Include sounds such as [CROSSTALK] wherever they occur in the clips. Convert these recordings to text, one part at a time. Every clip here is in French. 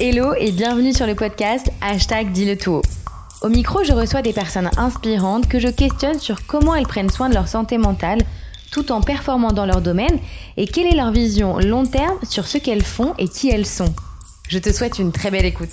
Hello et bienvenue sur le podcast Hashtag Dis le tout Au micro, je reçois des personnes inspirantes que je questionne sur comment elles prennent soin de leur santé mentale tout en performant dans leur domaine et quelle est leur vision long terme sur ce qu'elles font et qui elles sont. Je te souhaite une très belle écoute.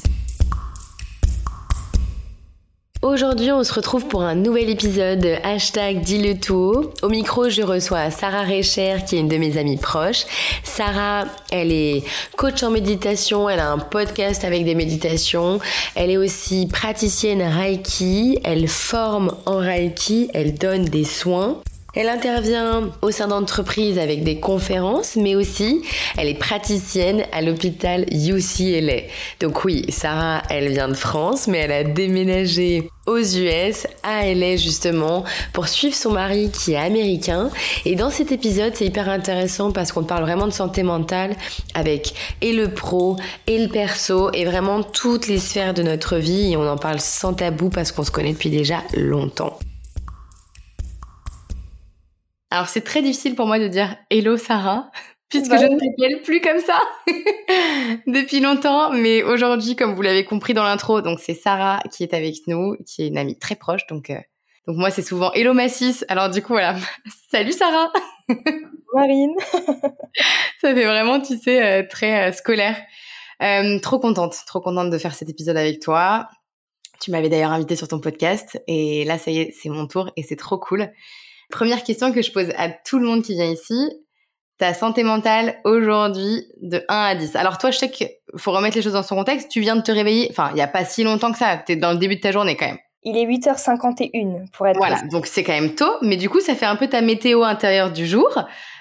Aujourd'hui, on se retrouve pour un nouvel épisode hashtag dis le tout. Au micro, je reçois Sarah Recher, qui est une de mes amies proches. Sarah, elle est coach en méditation, elle a un podcast avec des méditations. Elle est aussi praticienne Reiki, elle forme en Reiki, elle donne des soins. Elle intervient au sein d'entreprises avec des conférences, mais aussi elle est praticienne à l'hôpital UCLA. Donc oui, Sarah, elle vient de France, mais elle a déménagé aux US, à LA justement, pour suivre son mari qui est américain. Et dans cet épisode, c'est hyper intéressant parce qu'on parle vraiment de santé mentale avec et le pro et le perso et vraiment toutes les sphères de notre vie et on en parle sans tabou parce qu'on se connaît depuis déjà longtemps. Alors c'est très difficile pour moi de dire Hello Sarah, [LAUGHS] puisque je ne t'appelle plus comme ça [LAUGHS] depuis longtemps. Mais aujourd'hui, comme vous l'avez compris dans l'intro, donc c'est Sarah qui est avec nous, qui est une amie très proche. Donc, euh, donc moi c'est souvent Hello Massis. Alors du coup voilà, [LAUGHS] salut Sarah. Marine. ça fait vraiment, tu sais, euh, très euh, scolaire. trop contente, trop contente de faire cet épisode avec toi. Tu m'avais d'ailleurs invité sur ton podcast et là ça y est, c'est mon tour et c'est trop cool. Première question que je pose à tout le monde qui vient ici. Ta santé mentale aujourd'hui de 1 à 10. Alors toi, je sais qu'il faut remettre les choses dans son contexte. Tu viens de te réveiller, enfin, il n'y a pas si longtemps que ça. Tu es dans le début de ta journée quand même. Il est 8h51 pour être Voilà, donc c'est quand même tôt, mais du coup, ça fait un peu ta météo intérieure du jour.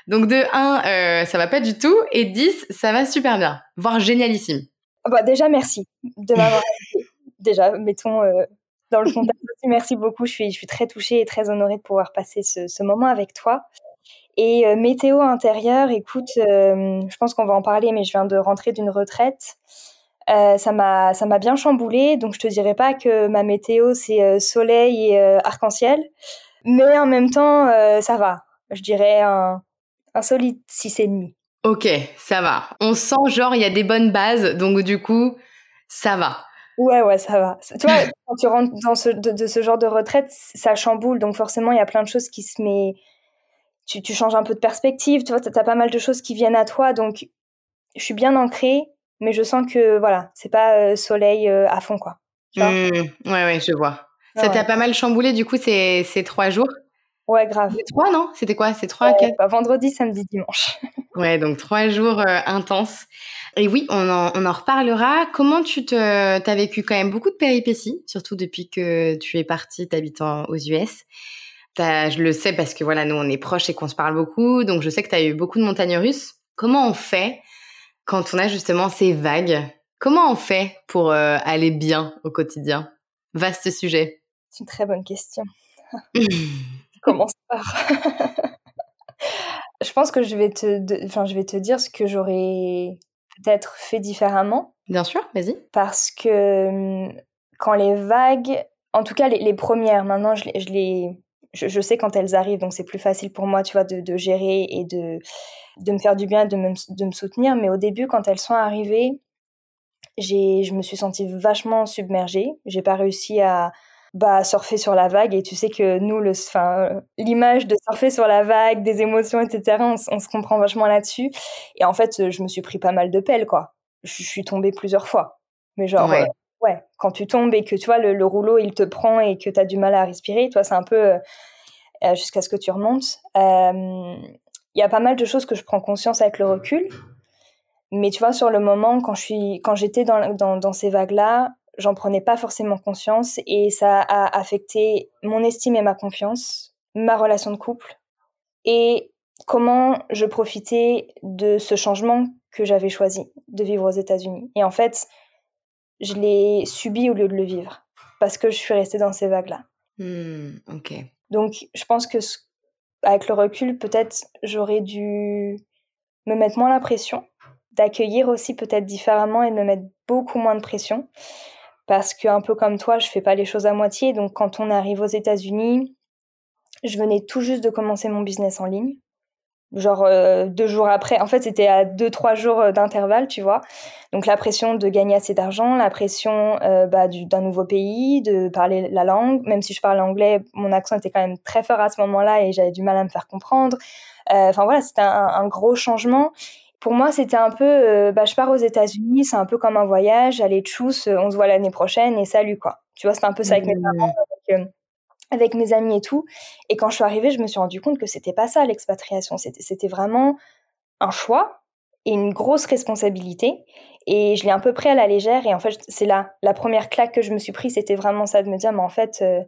Donc de 1, euh, ça va pas du tout, et 10, ça va super bien, voire génialissime. Ah bah déjà, merci de m'avoir [LAUGHS] Déjà, mettons euh, dans le aussi. Merci beaucoup. Je suis, très touchée et très honorée de pouvoir passer ce, moment avec toi. Et euh, météo intérieure, écoute, euh, je pense qu'on va en parler, mais je viens de rentrer d'une retraite. Euh, ça m'a bien chamboulé, donc je te dirais pas que ma météo c'est soleil et arc-en-ciel, mais en même temps ça va. Je dirais un, un solide 6,5. Ok, ça va. On sent genre il y a des bonnes bases, donc du coup ça va. Ouais, ouais, ça va. Tu vois, [LAUGHS] quand tu rentres dans ce, de, ce genre de retraite, ça chamboule. Donc forcément, il y a plein de choses qui se met... Tu, tu changes un peu de perspective, tu vois, t'as as pas mal de choses qui viennent à toi. Donc, je suis bien ancrée, mais je sens que, voilà, c'est pas euh, soleil euh, à fond, quoi. Mmh, ouais, ouais, je vois. ça t'a pas mal chamboulé, du coup, ces, ces trois jours? Ouais, grave. trois, non? C'était quoi? C'est trois, quatre? bah, Vendredi, samedi, dimanche. ouais, donc trois jours euh, intenses. Et oui, on en, on en reparlera. Comment tu te, as vécu quand même beaucoup de péripéties, surtout depuis que tu es partie, t'habitant aux US. je le sais parce que voilà, nous on est proches et qu'on se parle beaucoup, donc je sais que tu as eu beaucoup de montagnes russes. Comment on fait quand on a justement ces vagues? Comment on fait pour euh, aller bien au quotidien? Vaste sujet. C'est une très bonne question. [LAUGHS] Commence par. [LAUGHS] je pense que je vais te, enfin, je vais te dire ce que j'aurais peut-être fait différemment. Bien sûr, vas-y. Parce que quand les vagues, en tout cas les, premières, maintenant je, je les, je, sais quand elles arrivent, donc c'est plus facile pour moi, tu vois, de, de, gérer et de, de me faire du bien, de me, de me soutenir. Mais au début, quand elles sont arrivées, je me suis sentie vachement submergée. J'ai pas réussi à, bah, surfer sur la vague. Et tu sais que nous, l'image de surfer sur la vague, des émotions, etc., on, se comprend vachement là-dessus. Et en fait, je me suis pris pas mal de pelles, quoi. Je, suis tombée plusieurs fois. Mais genre, ouais. Euh, ouais. quand tu tombes et que tu vois, le, rouleau, il te prend et que tu as du mal à respirer, toi, c'est un peu euh, euh, jusqu'à ce que tu remontes. Il y a pas mal de choses que je prends conscience avec le recul. Mais tu vois, sur le moment, quand je suis, quand j'étais dans, dans, dans ces vagues-là, j'en prenais pas forcément conscience et ça a affecté mon estime et ma confiance, ma relation de couple et comment je profitais de ce changement que j'avais choisi de vivre aux États-Unis. Et en fait, je l'ai subi au lieu de le vivre parce que je suis restée dans ces vagues-là. Hmm, ok. Donc, je pense que avec le recul, peut-être j'aurais dû me mettre moins la pression, d'accueillir aussi peut-être différemment et de me mettre beaucoup moins de pression parce que un peu comme toi, je fais pas les choses à moitié. Donc quand on arrive aux États-Unis, je venais tout juste de commencer mon business en ligne. genre euh, deux jours après. En fait, c'était à deux, trois jours euh, d'intervalle, tu vois. Donc la pression de gagner assez d'argent, la pression euh, bah, d'un nouveau pays, de parler la langue. Même si je parle anglais, mon accent était quand même très fort à ce moment-là et j'avais du mal à me faire comprendre. Enfin voilà, c'était un, un, gros changement. Pour moi, c'était un peu, bah, je pars aux États-Unis, c'est un peu comme un voyage. Allez, tchuss, on se voit l'année prochaine et salut quoi. Tu vois, c'était un peu ça avec mes mmh. parents avec mes amis et tout. Et quand je suis arrivée, je me suis rendu compte que c'était pas ça l'expatriation. C'était vraiment un choix et une grosse responsabilité. Et je l'ai un peu pris à la légère. Et en fait, c'est là, la première claque que je me suis pris, c'était vraiment ça de me dire, mais en fait, euh,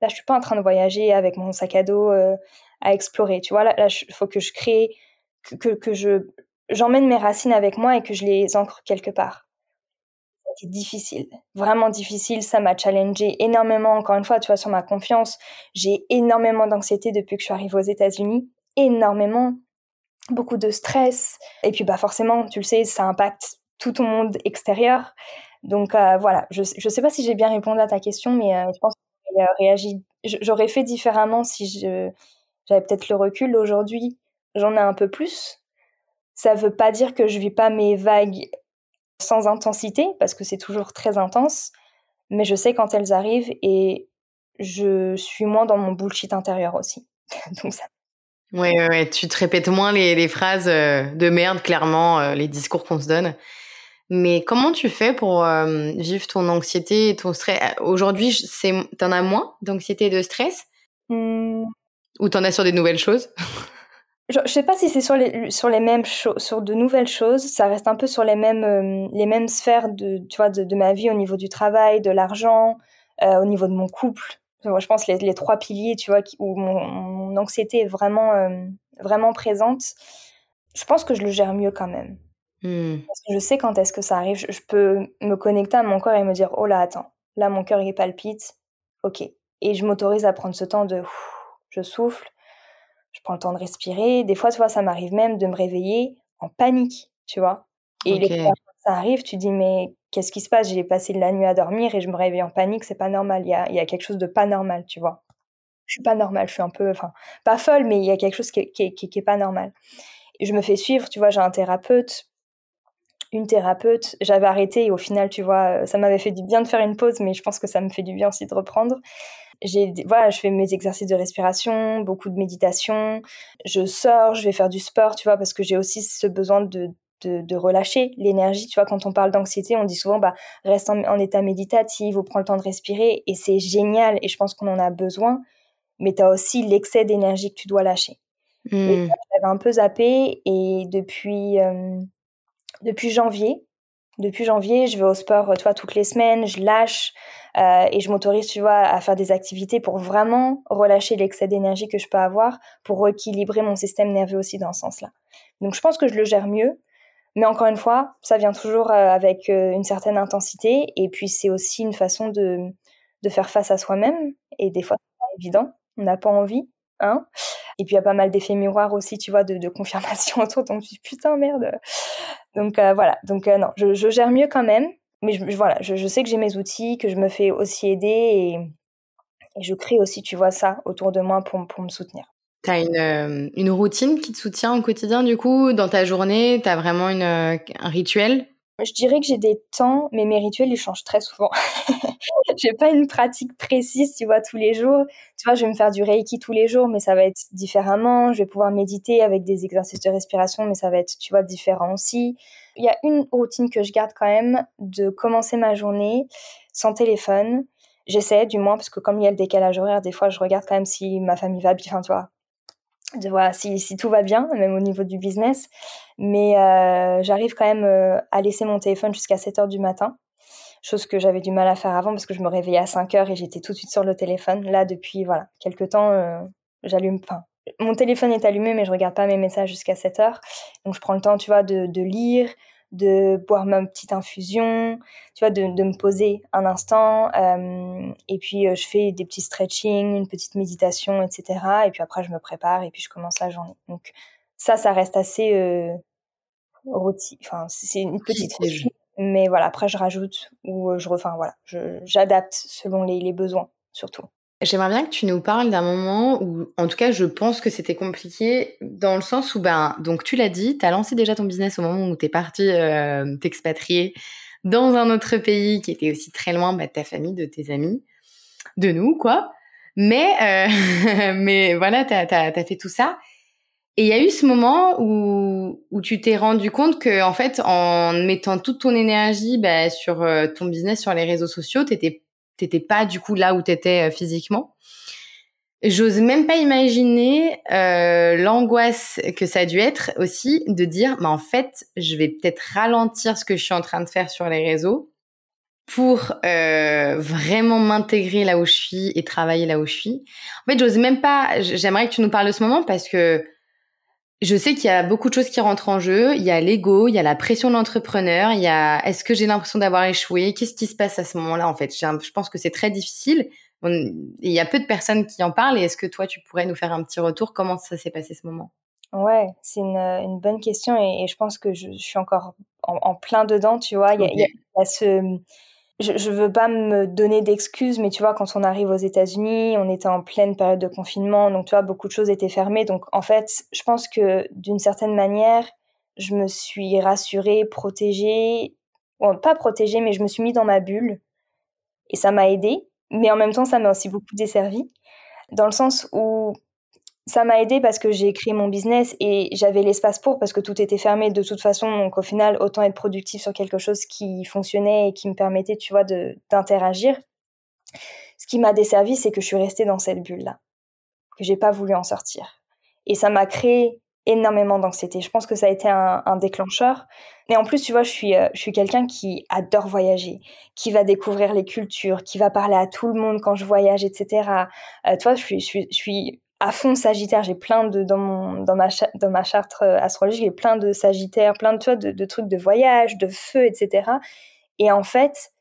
là, je suis pas en train de voyager avec mon sac à dos euh, à explorer. Tu vois, là, il faut que je crée, que, que, que je j'emmène mes racines avec moi et que je les ancre quelque part c'était difficile, vraiment difficile. Ça m'a challengé énormément. Encore une fois, tu vois, sur ma confiance, j'ai énormément d'anxiété depuis que je suis arrivée aux États-Unis, énormément, beaucoup de stress. Et puis, bah forcément, tu le sais, ça impacte tout ton monde extérieur. Donc euh, voilà, je ne sais pas si j'ai bien répondu à ta question, mais euh, je pense que j'aurais euh, fait différemment si j'avais peut-être le recul. Aujourd'hui, j'en ai un peu plus. Ça veut pas dire que je vis pas mes vagues sans intensité, parce que c'est toujours très intense, mais je sais quand elles arrivent et je suis moins dans mon bullshit intérieur aussi. [LAUGHS] Donc ça. Ouais, ouais, tu te répètes moins les, phrases euh, de merde, clairement, euh, les discours qu'on se donne. Mais comment tu fais pour euh, vivre ton anxiété et ton stress? Aujourd'hui, t'en as moins d'anxiété et de stress? Mmh. Ou t'en as sur des nouvelles choses? Je, sais pas si c'est sur les sur les mêmes choses, sur de nouvelles choses. Ça reste un peu sur les mêmes euh, les mêmes sphères de tu vois de, de, ma vie au niveau du travail, de l'argent, euh, au niveau de mon couple. Moi, je pense les, les trois piliers, tu vois, où mon, mon anxiété est vraiment euh, vraiment présente. Je pense que je le gère mieux quand même. Hmm. Parce que je sais quand est-ce que ça arrive. Je, peux me connecter à mon corps et me dire oh là attends, là mon cœur il palpite. Ok. Et je m'autorise à prendre ce temps de je souffle je prends le temps de respirer. Des fois, tu vois, ça m'arrive même de me réveiller en panique, tu vois. Et les fois ça arrive, tu dis, mais qu'est-ce qui se passe? J'ai passé la nuit à dormir et je me réveille en panique, c'est pas normal. Il y a, y a, quelque chose de pas normal, tu vois. Je suis pas normale, je suis un peu, enfin, pas folle, mais il y a quelque chose qui est, qui, qui, est pas normal. Et je me fais suivre, tu vois, j'ai un thérapeute, une thérapeute. J'avais arrêté et au final, tu vois, ça m'avait fait du bien de faire une pause, mais je pense que ça me fait du bien aussi de reprendre j'ai voilà je fais mes exercices de respiration beaucoup de méditation. Je sors je vais faire du sport tu vois parce que j'ai aussi ce besoin de de, de relâcher l'énergie. Tu vois quand on parle d'anxiété on dit souvent bah reste en, état méditatif ou prends le temps de respirer et c'est génial et je pense qu'on en a besoin mais tu as aussi l'excès d'énergie que tu dois lâcher. Mmh. j'avais un peu zappé et depuis euh, depuis janvier depuis janvier, je vais au sport, tu vois, toutes les semaines, je lâche euh, et je m'autorise, tu vois, à faire des activités pour vraiment relâcher l'excès d'énergie que je peux avoir, pour rééquilibrer mon système nerveux aussi dans ce sens-là. Donc je pense que je le gère mieux, mais encore une fois, ça vient toujours euh, avec euh, une certaine intensité et puis c'est aussi une façon de, de faire face à soi-même et des fois c'est pas évident, on n'a pas envie, hein. Et puis il y a pas mal d'effets miroirs aussi, tu vois, de, de confirmation [LAUGHS] autour, donc je putain merde donc euh, voilà, donc euh, non, je, gère mieux quand même, mais je, voilà, je, sais que j'ai mes outils, que je me fais aussi aider et, je crée aussi, tu vois, ça autour de moi pour, me soutenir. Tu as une, euh, une, routine qui te soutient au quotidien du coup Dans ta journée, tu as vraiment une, un rituel? Je dirais que j'ai des temps, mais mes rituels, ils changent très souvent. [LAUGHS] j'ai pas une pratique précise, tu vois, tous les jours. Tu vois, je vais me faire du Reiki tous les jours, mais ça va être différemment. Je vais pouvoir méditer avec des exercices de respiration, mais ça va être, tu vois, différent aussi. Il y a une routine que je garde quand même, de commencer ma journée sans téléphone. J'essaie, du moins, parce que comme il y a le décalage horaire, des fois, je regarde quand même si ma famille va bien, tu vois, de voir si, tout va bien, même au niveau du business. Mais euh, j'arrive quand même euh, à laisser mon téléphone jusqu'à 7 heures du matin, chose que j'avais du mal à faire avant parce que je me réveillais à 5 heures et j'étais tout de suite sur le téléphone. Là, depuis voilà quelques temps, euh, j'allume. Enfin, mon téléphone est allumé, mais je regarde pas mes messages jusqu'à 7 heures. Donc je prends le temps, tu vois, de lire, de boire ma petite infusion, tu vois, de, de me poser un instant. Euh, et puis, euh, je fais des petits stretching, une petite méditation, etc. Et puis après, je me prépare et puis je commence la journée. Donc, ça, ça reste assez euh, Enfin, c'est une petite routine. Mais voilà, après, je rajoute ou je, enfin, voilà, j'adapte selon les, les besoins, surtout. J'aimerais bien que tu nous parles d'un moment où, en tout cas, je pense que c'était compliqué dans le sens où, ben, donc tu l'as dit, tu as lancé déjà ton business au moment où tu es parti euh, t'expatrier dans un autre pays qui était aussi très loin bah, de ta famille, de tes amis, de nous, quoi. Mais, euh, [LAUGHS] mais voilà, tu as, fait tout ça. Et il y a eu ce moment où, où tu t'es rendu compte que, en fait, en mettant toute ton énergie bah, sur euh, ton business, sur les réseaux sociaux, t'étais t'étais pas du coup là où t'étais euh, physiquement. J'ose même pas imaginer euh, l'angoisse que ça a dû être aussi de dire, mais en fait, je vais peut-être ralentir ce que je suis en train de faire sur les réseaux pour euh, vraiment m'intégrer là où je suis et travailler là où je suis. En fait, j'ose même pas. J'aimerais que tu nous parles de ce moment parce que je sais qu'il y a beaucoup de choses qui rentrent en jeu. Il y a l'ego, il y a la pression de l'entrepreneur, il y a est-ce que j'ai l'impression d'avoir échoué? Qu'est-ce qui se passe à ce moment-là en fait? Je pense que c'est très difficile. il y a peu de personnes qui en parlent. Et est-ce que toi, tu pourrais nous faire un petit retour? Comment ça s'est passé ce moment? Ouais, c'est une, bonne question et, je pense que je, suis encore en, plein dedans, tu vois. Il y, a, il y a ce je, je veux pas me donner d'excuses, mais tu vois, quand on arrive aux États-Unis, on était en pleine période de confinement, donc tu vois, beaucoup de choses étaient fermées. Donc en fait, je pense que d'une certaine manière, je me suis rassurée, protégée, bon, pas protégée, mais je me suis mis dans ma bulle et ça m'a aidée. Mais en même temps, ça m'a aussi beaucoup desservi, dans le sens où ça m'a aidé parce que j'ai créé mon business et j'avais l'espace pour parce que tout était fermé de toute façon. Donc au final, autant être productif sur quelque chose qui fonctionnait et qui me permettait, tu vois, d'interagir. Ce qui m'a desservi, c'est que je suis restée dans cette bulle-là, que j'ai pas voulu en sortir. Et ça m'a créé énormément d'anxiété. Je pense que ça a été un, déclencheur. Et en plus, tu vois, je suis, euh, suis quelqu'un qui adore voyager, qui va découvrir les cultures, qui va parler à tout le monde quand je voyage, etc. Euh, tu vois, je suis, je suis à fond Sagittaire. J'ai plein de dans mon dans ma dans ma charte euh, astrologique, j'ai plein de Sagittaire, plein de de, trucs de voyage, de feu, etc. Et en fait,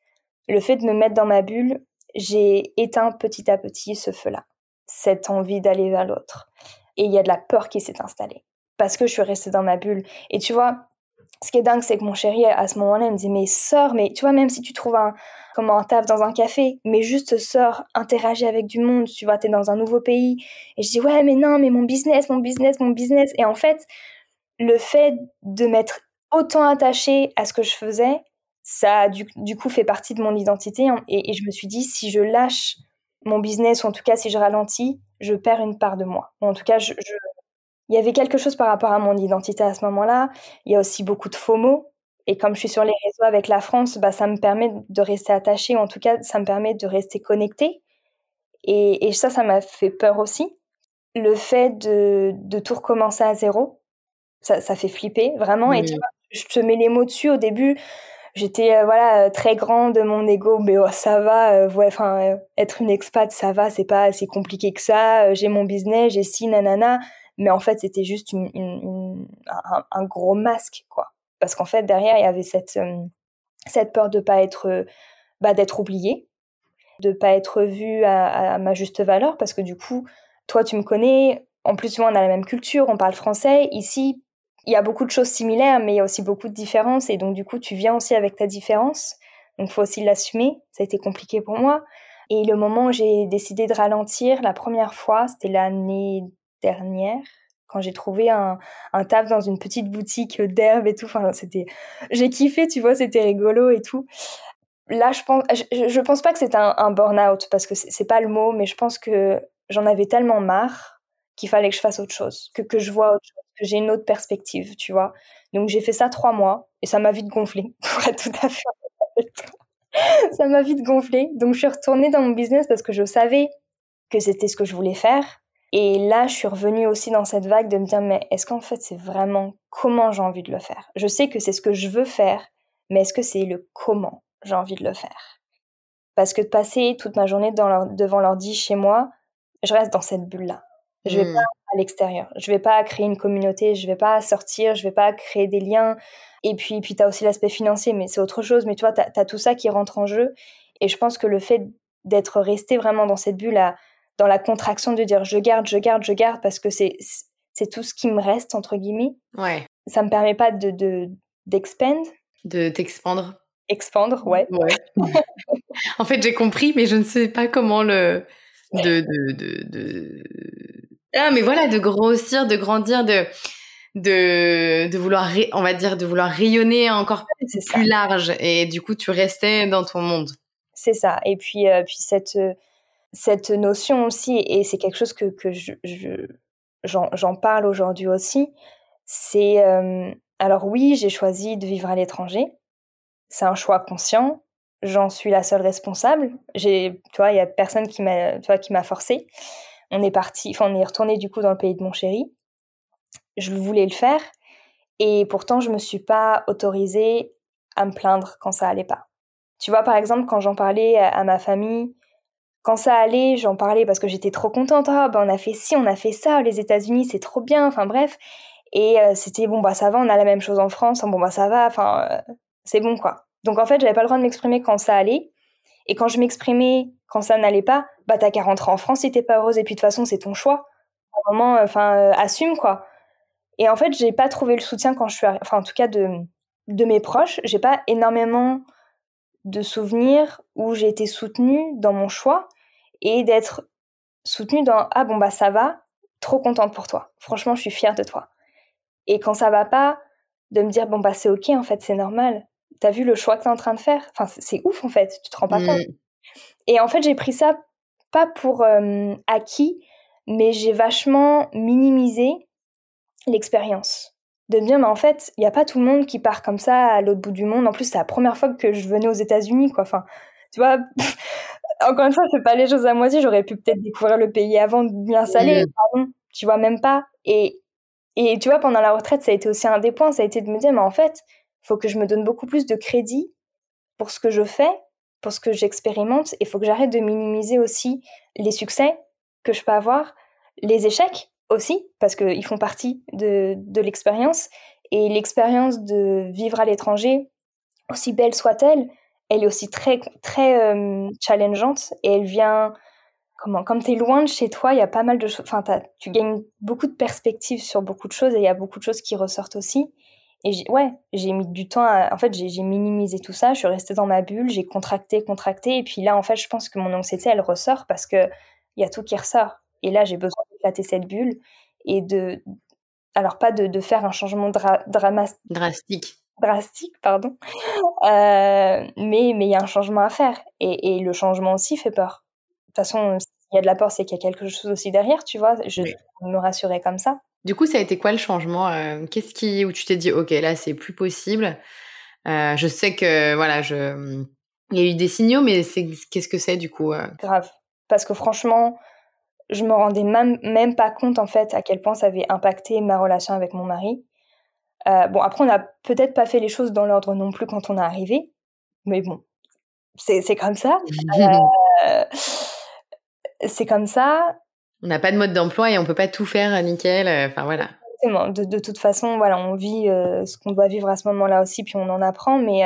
le fait de me mettre dans ma bulle, j'ai éteint petit à petit ce feu-là, cette envie d'aller vers l'autre. Et il y a de la peur qui s'est installée parce que je suis restée dans ma bulle. Et tu vois, ce qui est dingue, c'est que mon chéri, à ce moment-là, me dit, mais sors, mais tu vois, même si tu trouves un, comment, un taf dans un café, mais juste sors, interagis avec du monde, tu vois, t'es dans un nouveau pays. Et je dis, ouais, mais non, mais mon business, mon business, mon business. Et en fait, le fait de m'être autant attachée à ce que je faisais, ça du, coup fait partie de mon identité. Et, je me suis dit, si je lâche mon business, ou en tout cas si je ralentis, je perds une part de moi. en tout cas, je, il y avait quelque chose par rapport à mon identité à ce moment-là. Il y a aussi beaucoup de FOMO. Et comme je suis sur les réseaux avec la France, bah, ça me permet de rester attachée, ou en tout cas, ça me permet de rester connectée. Et, ça, ça m'a fait peur aussi. Le fait de, de tout recommencer à zéro, ça, ça fait flipper, vraiment. Et tu vois, je te mets les mots dessus au début. J'étais euh, voilà très grande, mon ego, mais oh, ça va. Euh, ouais, enfin, euh, être une expat, ça va, c'est pas si compliqué que ça. j'ai mon business, j'ai si nanana mais en fait c'était juste un, gros masque quoi. Parce qu'en fait derrière il y avait cette euh, cette peur de pas être bah, d'être oublié de pas être vu à, à, ma juste valeur parce que du coup toi tu me connais en plus on a la même culture on parle français. Ici il y a beaucoup de choses similaires mais il y a aussi beaucoup de différences et donc du coup tu viens aussi avec ta différence. Donc faut aussi l'assumer. Ça a été compliqué pour moi. Et le moment où j'ai décidé de ralentir la première fois c'était l'année dernière quand j'ai trouvé un, un taf dans une petite boutique d'herbe et tout. Enfin, c'était, j'ai kiffé, tu vois, c'était rigolo et tout. Là, je pense, je, je pense pas que c'est un, burn-out parce que c'est pas le mot, mais je pense que j'en avais tellement marre qu'il fallait que je fasse autre chose, que, que je vois autre chose, que j'ai une autre perspective, tu vois. Donc j'ai fait ça trois mois et ça m'a vite gonflé, [LAUGHS] pour tout à fait ça m'a vite gonflé. Donc je suis retournée dans mon business parce que je savais que c'était ce que je voulais faire. Et là, je suis revenue aussi dans cette vague de me dire, mais est-ce qu'en fait, c'est vraiment comment j'ai envie de le faire? Je sais que c'est ce que je veux faire, mais est-ce que c'est le comment j'ai envie de le faire? Parce que de passer toute ma journée devant l'ordi chez moi, je reste dans cette bulle-là. Je vais hmm. pas à l'extérieur. Je vais pas créer une communauté. Je vais pas sortir. Je vais pas créer des liens. Et puis, puis tu as aussi l'aspect financier, mais c'est autre chose. Mais tu vois, tu as, tout ça qui rentre en jeu. Et je pense que le fait d'être resté vraiment dans cette bulle à dans la contraction de dire je garde, je garde, je garde parce que c'est c'est tout ce qui me reste entre guillemets. Ouais. Ça me permet pas de de d'expand. De t'expandre. Expandre, ouais. ouais. [LAUGHS] en fait, j'ai compris, mais je ne sais pas comment le de, de, de, de... Ah, mais voilà, de grossir, de grandir, de de, de vouloir, on va dire, de vouloir rayonner encore plus large. Et du coup, tu restais dans ton monde. C'est ça. Et puis, euh, puis cette, cette notion aussi, et c'est quelque chose que, que je, j'en, parle aujourd'hui aussi, c'est... Euh, alors oui, j'ai choisi de vivre à l'étranger. C'est un choix conscient. J'en suis la seule responsable. Tu vois, il y a personne qui m'a, qui m'a forcé. On est parti, enfin, on est retourné du coup dans le pays de mon chéri je voulais le faire et pourtant je me suis pas autorisée à me plaindre quand ça allait pas. Tu vois, par exemple, quand j'en parlais à ma famille, quand ça allait, j'en parlais parce que j'étais trop contente. Ah, ben, on a fait ci, on a fait ça, les États-Unis, c'est trop bien. Enfin, bref. Et euh, c'était bon, bah, ça va, on a la même chose en France. Bon, bah, ça va. Enfin, euh, c'est bon, quoi. Donc, en fait, j'avais pas le droit de m'exprimer quand ça allait. Et quand je m'exprimais quand ça n'allait pas, bah, t'as qu'à rentrer en France si t'es pas heureuse. Et puis, de toute façon, c'est ton choix. À un moment, enfin, euh, assume, quoi. Et en fait, j'ai pas trouvé le soutien quand je suis, enfin en tout cas de de mes proches, j'ai pas énormément de souvenirs où j'ai été soutenue dans mon choix et d'être soutenue dans ah bon bah ça va, trop contente pour toi. Franchement, je suis fière de toi. Et quand ça va pas, de me dire bon bah c'est ok en fait, c'est normal. T'as vu le choix que t'es en train de faire Enfin c'est ouf en fait, tu te rends pas compte. Mmh. Et en fait j'ai pris ça pas pour euh, acquis, mais j'ai vachement minimisé l'expérience. De me dire, mais en fait, il n'y a pas tout le monde qui part comme ça à l'autre bout du monde. En plus, c'est la première fois que je venais aux États-Unis, quoi. Enfin, tu vois, [LAUGHS] encore une fois, je fais pas les choses à moitié. J'aurais pu peut-être découvrir le pays avant de m'y installer. Pardon, tu vois, même pas. Et, et tu vois, pendant la retraite, ça a été aussi un des points. Ça a été de me dire, mais en fait, il faut que je me donne beaucoup plus de crédit pour ce que je fais, pour ce que j'expérimente. Et il faut que j'arrête de minimiser aussi les succès que je peux avoir, les échecs aussi, parce qu'ils font partie de, l'expérience. Et l'expérience de vivre à l'étranger, aussi belle soit-elle, elle est aussi très, très euh, challengeante et elle vient. Comment Comme tu es loin de chez toi, il y a pas mal de choses. Enfin, tu gagnes beaucoup de perspectives sur beaucoup de choses et il y a beaucoup de choses qui ressortent aussi. Et ouais, j'ai mis du temps. En fait, j'ai minimisé tout ça. Je suis restée dans ma bulle, j'ai contracté, contracté. Et puis là, en fait, je pense que mon anxiété, elle ressort parce qu'il y a tout qui ressort. Et là, j'ai besoin d'éclater cette bulle et de. Alors, pas de, de faire un changement drastique. Drastique, pardon. Euh, mais il y a un changement à faire. Et, et, le changement aussi fait peur. De toute façon, s'il y a de la peur, c'est qu'il y a quelque chose aussi derrière, tu vois. Je me rassurer comme ça. Du coup, ça a été quoi le changement euh, Qu'est-ce qui. où tu t'es dit, OK, là, c'est plus possible euh, Je sais que, voilà, je. Il y a eu des signaux, mais qu'est-ce que c'est du coup Grave. Parce que franchement, je me rendais même, même pas compte en fait à quel point ça avait impacté ma relation avec mon mari. Euh, bon, après, on n'a peut-être pas fait les choses dans l'ordre non plus quand on est arrivé, mais bon, c'est comme ça. Euh, c'est comme ça. On n'a pas de mode d'emploi et on peut pas tout faire nickel. Euh, enfin voilà. De, de, toute façon, voilà, on vit ce qu'on doit vivre à ce moment-là aussi, puis on en apprend. Mais,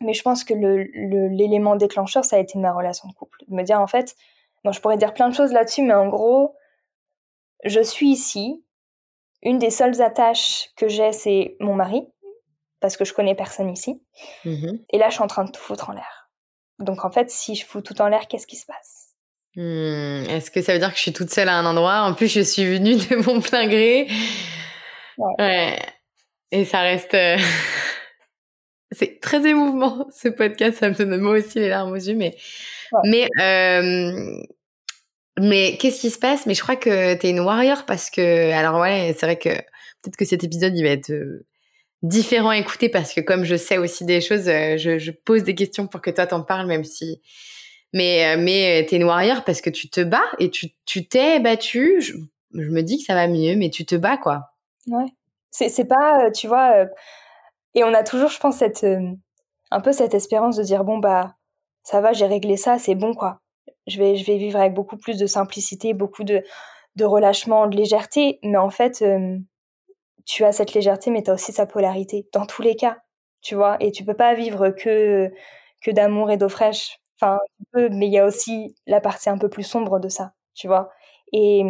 mais je pense que l'élément le, déclencheur, ça a été ma relation de couple. De me dire, en fait, Bon, je pourrais dire plein de choses là-dessus, mais en gros, je suis ici. Une des seules attaches que j'ai, c'est mon mari, parce que je connais personne ici. Mmh Et là, je suis en train de tout foutre en l'air. Donc, en fait, si je fous tout en l'air, qu'est-ce qui se passe? Mmh. Est-ce que ça veut dire que je suis toute seule à un endroit? En plus, je suis venue [LAUGHS] de mon plein gré. Ouais. Et ça reste. [LAUGHS] C'est très émouvant, [LAUGHS] ce podcast. Ça me donne moi aussi les larmes aux yeux, mais mais euh, mais qu'est-ce qui se passe? Mais je crois que tu es une warrior parce que alors ouais, c'est vrai que peut-être que cet épisode il va être euh, différent à écouter parce que comme je sais aussi des choses, euh, je, je pose des questions pour que toi t'en parles même si mais mais t'es une warrior parce que tu te bats et tu tu t'es battu. Je, je, me dis que ça va mieux, mais tu te bats quoi. Ouais. C'est c'est pas tu vois et on a toujours je pense cette un peu cette espérance de dire bon bah ça va, j'ai réglé ça, c'est bon quoi. Je vais, je vais vivre avec beaucoup plus de simplicité, beaucoup de, de relâchement, de légèreté. Mais en fait, euh, tu as cette légèreté, mais tu as aussi sa polarité, dans tous les cas, tu vois. Et tu peux pas vivre que, que d'amour et d'eau fraîche. Enfin, tu mais il y a aussi la partie un peu plus sombre de ça, tu vois. Et,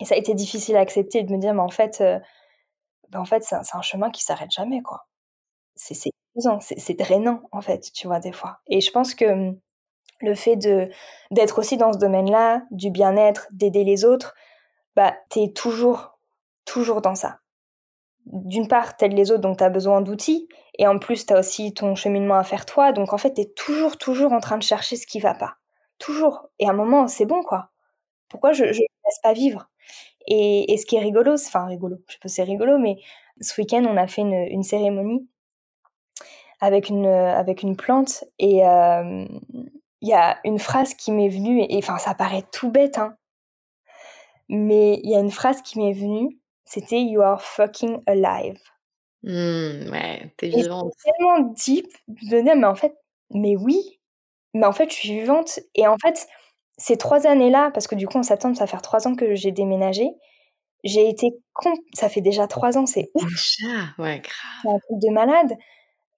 et ça a été difficile à accepter de me dire, mais en fait, euh, ben en fait c'est un, chemin qui s'arrête jamais, quoi. C'est c'est drainant en fait, tu vois, des fois. Et je pense que hum, le fait de d'être aussi dans ce domaine-là, du bien-être, d'aider les autres, bah t'es toujours toujours dans ça. D'une part, t'aides les autres, donc t'as besoin d'outils, et en plus t'as aussi ton cheminement à faire toi, donc en fait t'es toujours toujours en train de chercher ce qui va pas, toujours. Et à un moment, c'est bon quoi. Pourquoi je ne laisse pas vivre? Et, et, ce qui est rigolo, enfin rigolo, je sais pas si c'est rigolo, mais ce week-end on a fait une, une cérémonie avec une avec une plante et euh, il y a une phrase qui m'est venue, et enfin ça paraît tout bête, hein, mais il y a une phrase qui m'est venue, c'était You are fucking alive. Mmh, ouais, t'es vivante. C'est tellement deep de dire, mais en fait, mais oui, mais en fait, je suis vivante. Et en fait, ces trois années-là, parce que du coup, en septembre, ça faire trois ans que j'ai déménagé, j'ai été con... Ça fait déjà trois ans, c'est ouf. ouais, grave. C'est un truc de malade.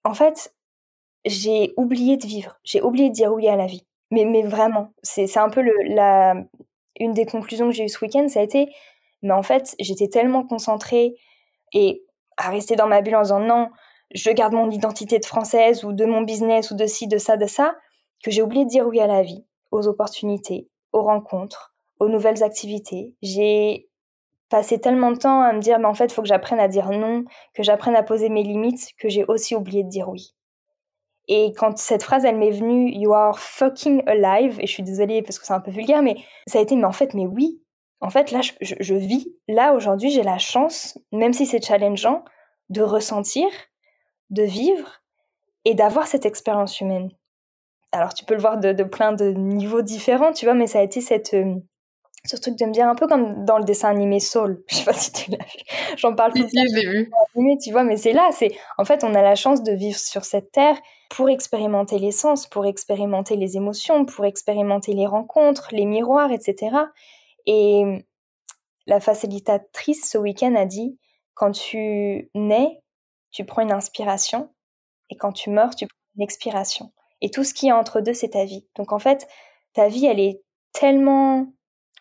En fait, j'ai oublié de vivre. J'ai oublié de dire oui à la vie. Mais, mais vraiment, c'est un peu le, la, une des conclusions que j'ai eues ce week-end, ça a été, mais en fait, j'étais tellement concentrée et à rester dans ma bulle en disant non, je garde mon identité de française ou de mon business ou de ci, de ça, de ça, que j'ai oublié de dire oui à la vie, aux opportunités, aux rencontres, aux nouvelles activités. J'ai passé tellement de temps à me dire, mais en fait, il faut que j'apprenne à dire non, que j'apprenne à poser mes limites, que j'ai aussi oublié de dire oui. Et quand cette phrase, elle m'est venue, You are fucking alive, et je suis désolée parce que c'est un peu vulgaire, mais ça a été, mais en fait, mais oui. En fait, là, je, vis. Là, aujourd'hui, j'ai la chance, même si c'est challengeant, de ressentir, de vivre et d'avoir cette expérience humaine. Alors, tu peux le voir de, de, plein de niveaux différents, tu vois, mais ça a été cette, euh, ce truc de me dire un peu comme dans le dessin animé Soul. [LAUGHS] Je sais pas si tu l'as vu. J'en parle tout le temps. vu. Animé, tu vois, mais c'est là, c'est en fait on a la chance de vivre sur cette terre pour expérimenter les sens, pour expérimenter les émotions, pour expérimenter les rencontres, les miroirs, etc. Et la facilitatrice ce week-end a dit quand tu nais, tu prends une inspiration et quand tu meurs, tu prends une expiration. Et tout ce qui est entre deux, c'est ta vie. Donc en fait, ta vie, elle est tellement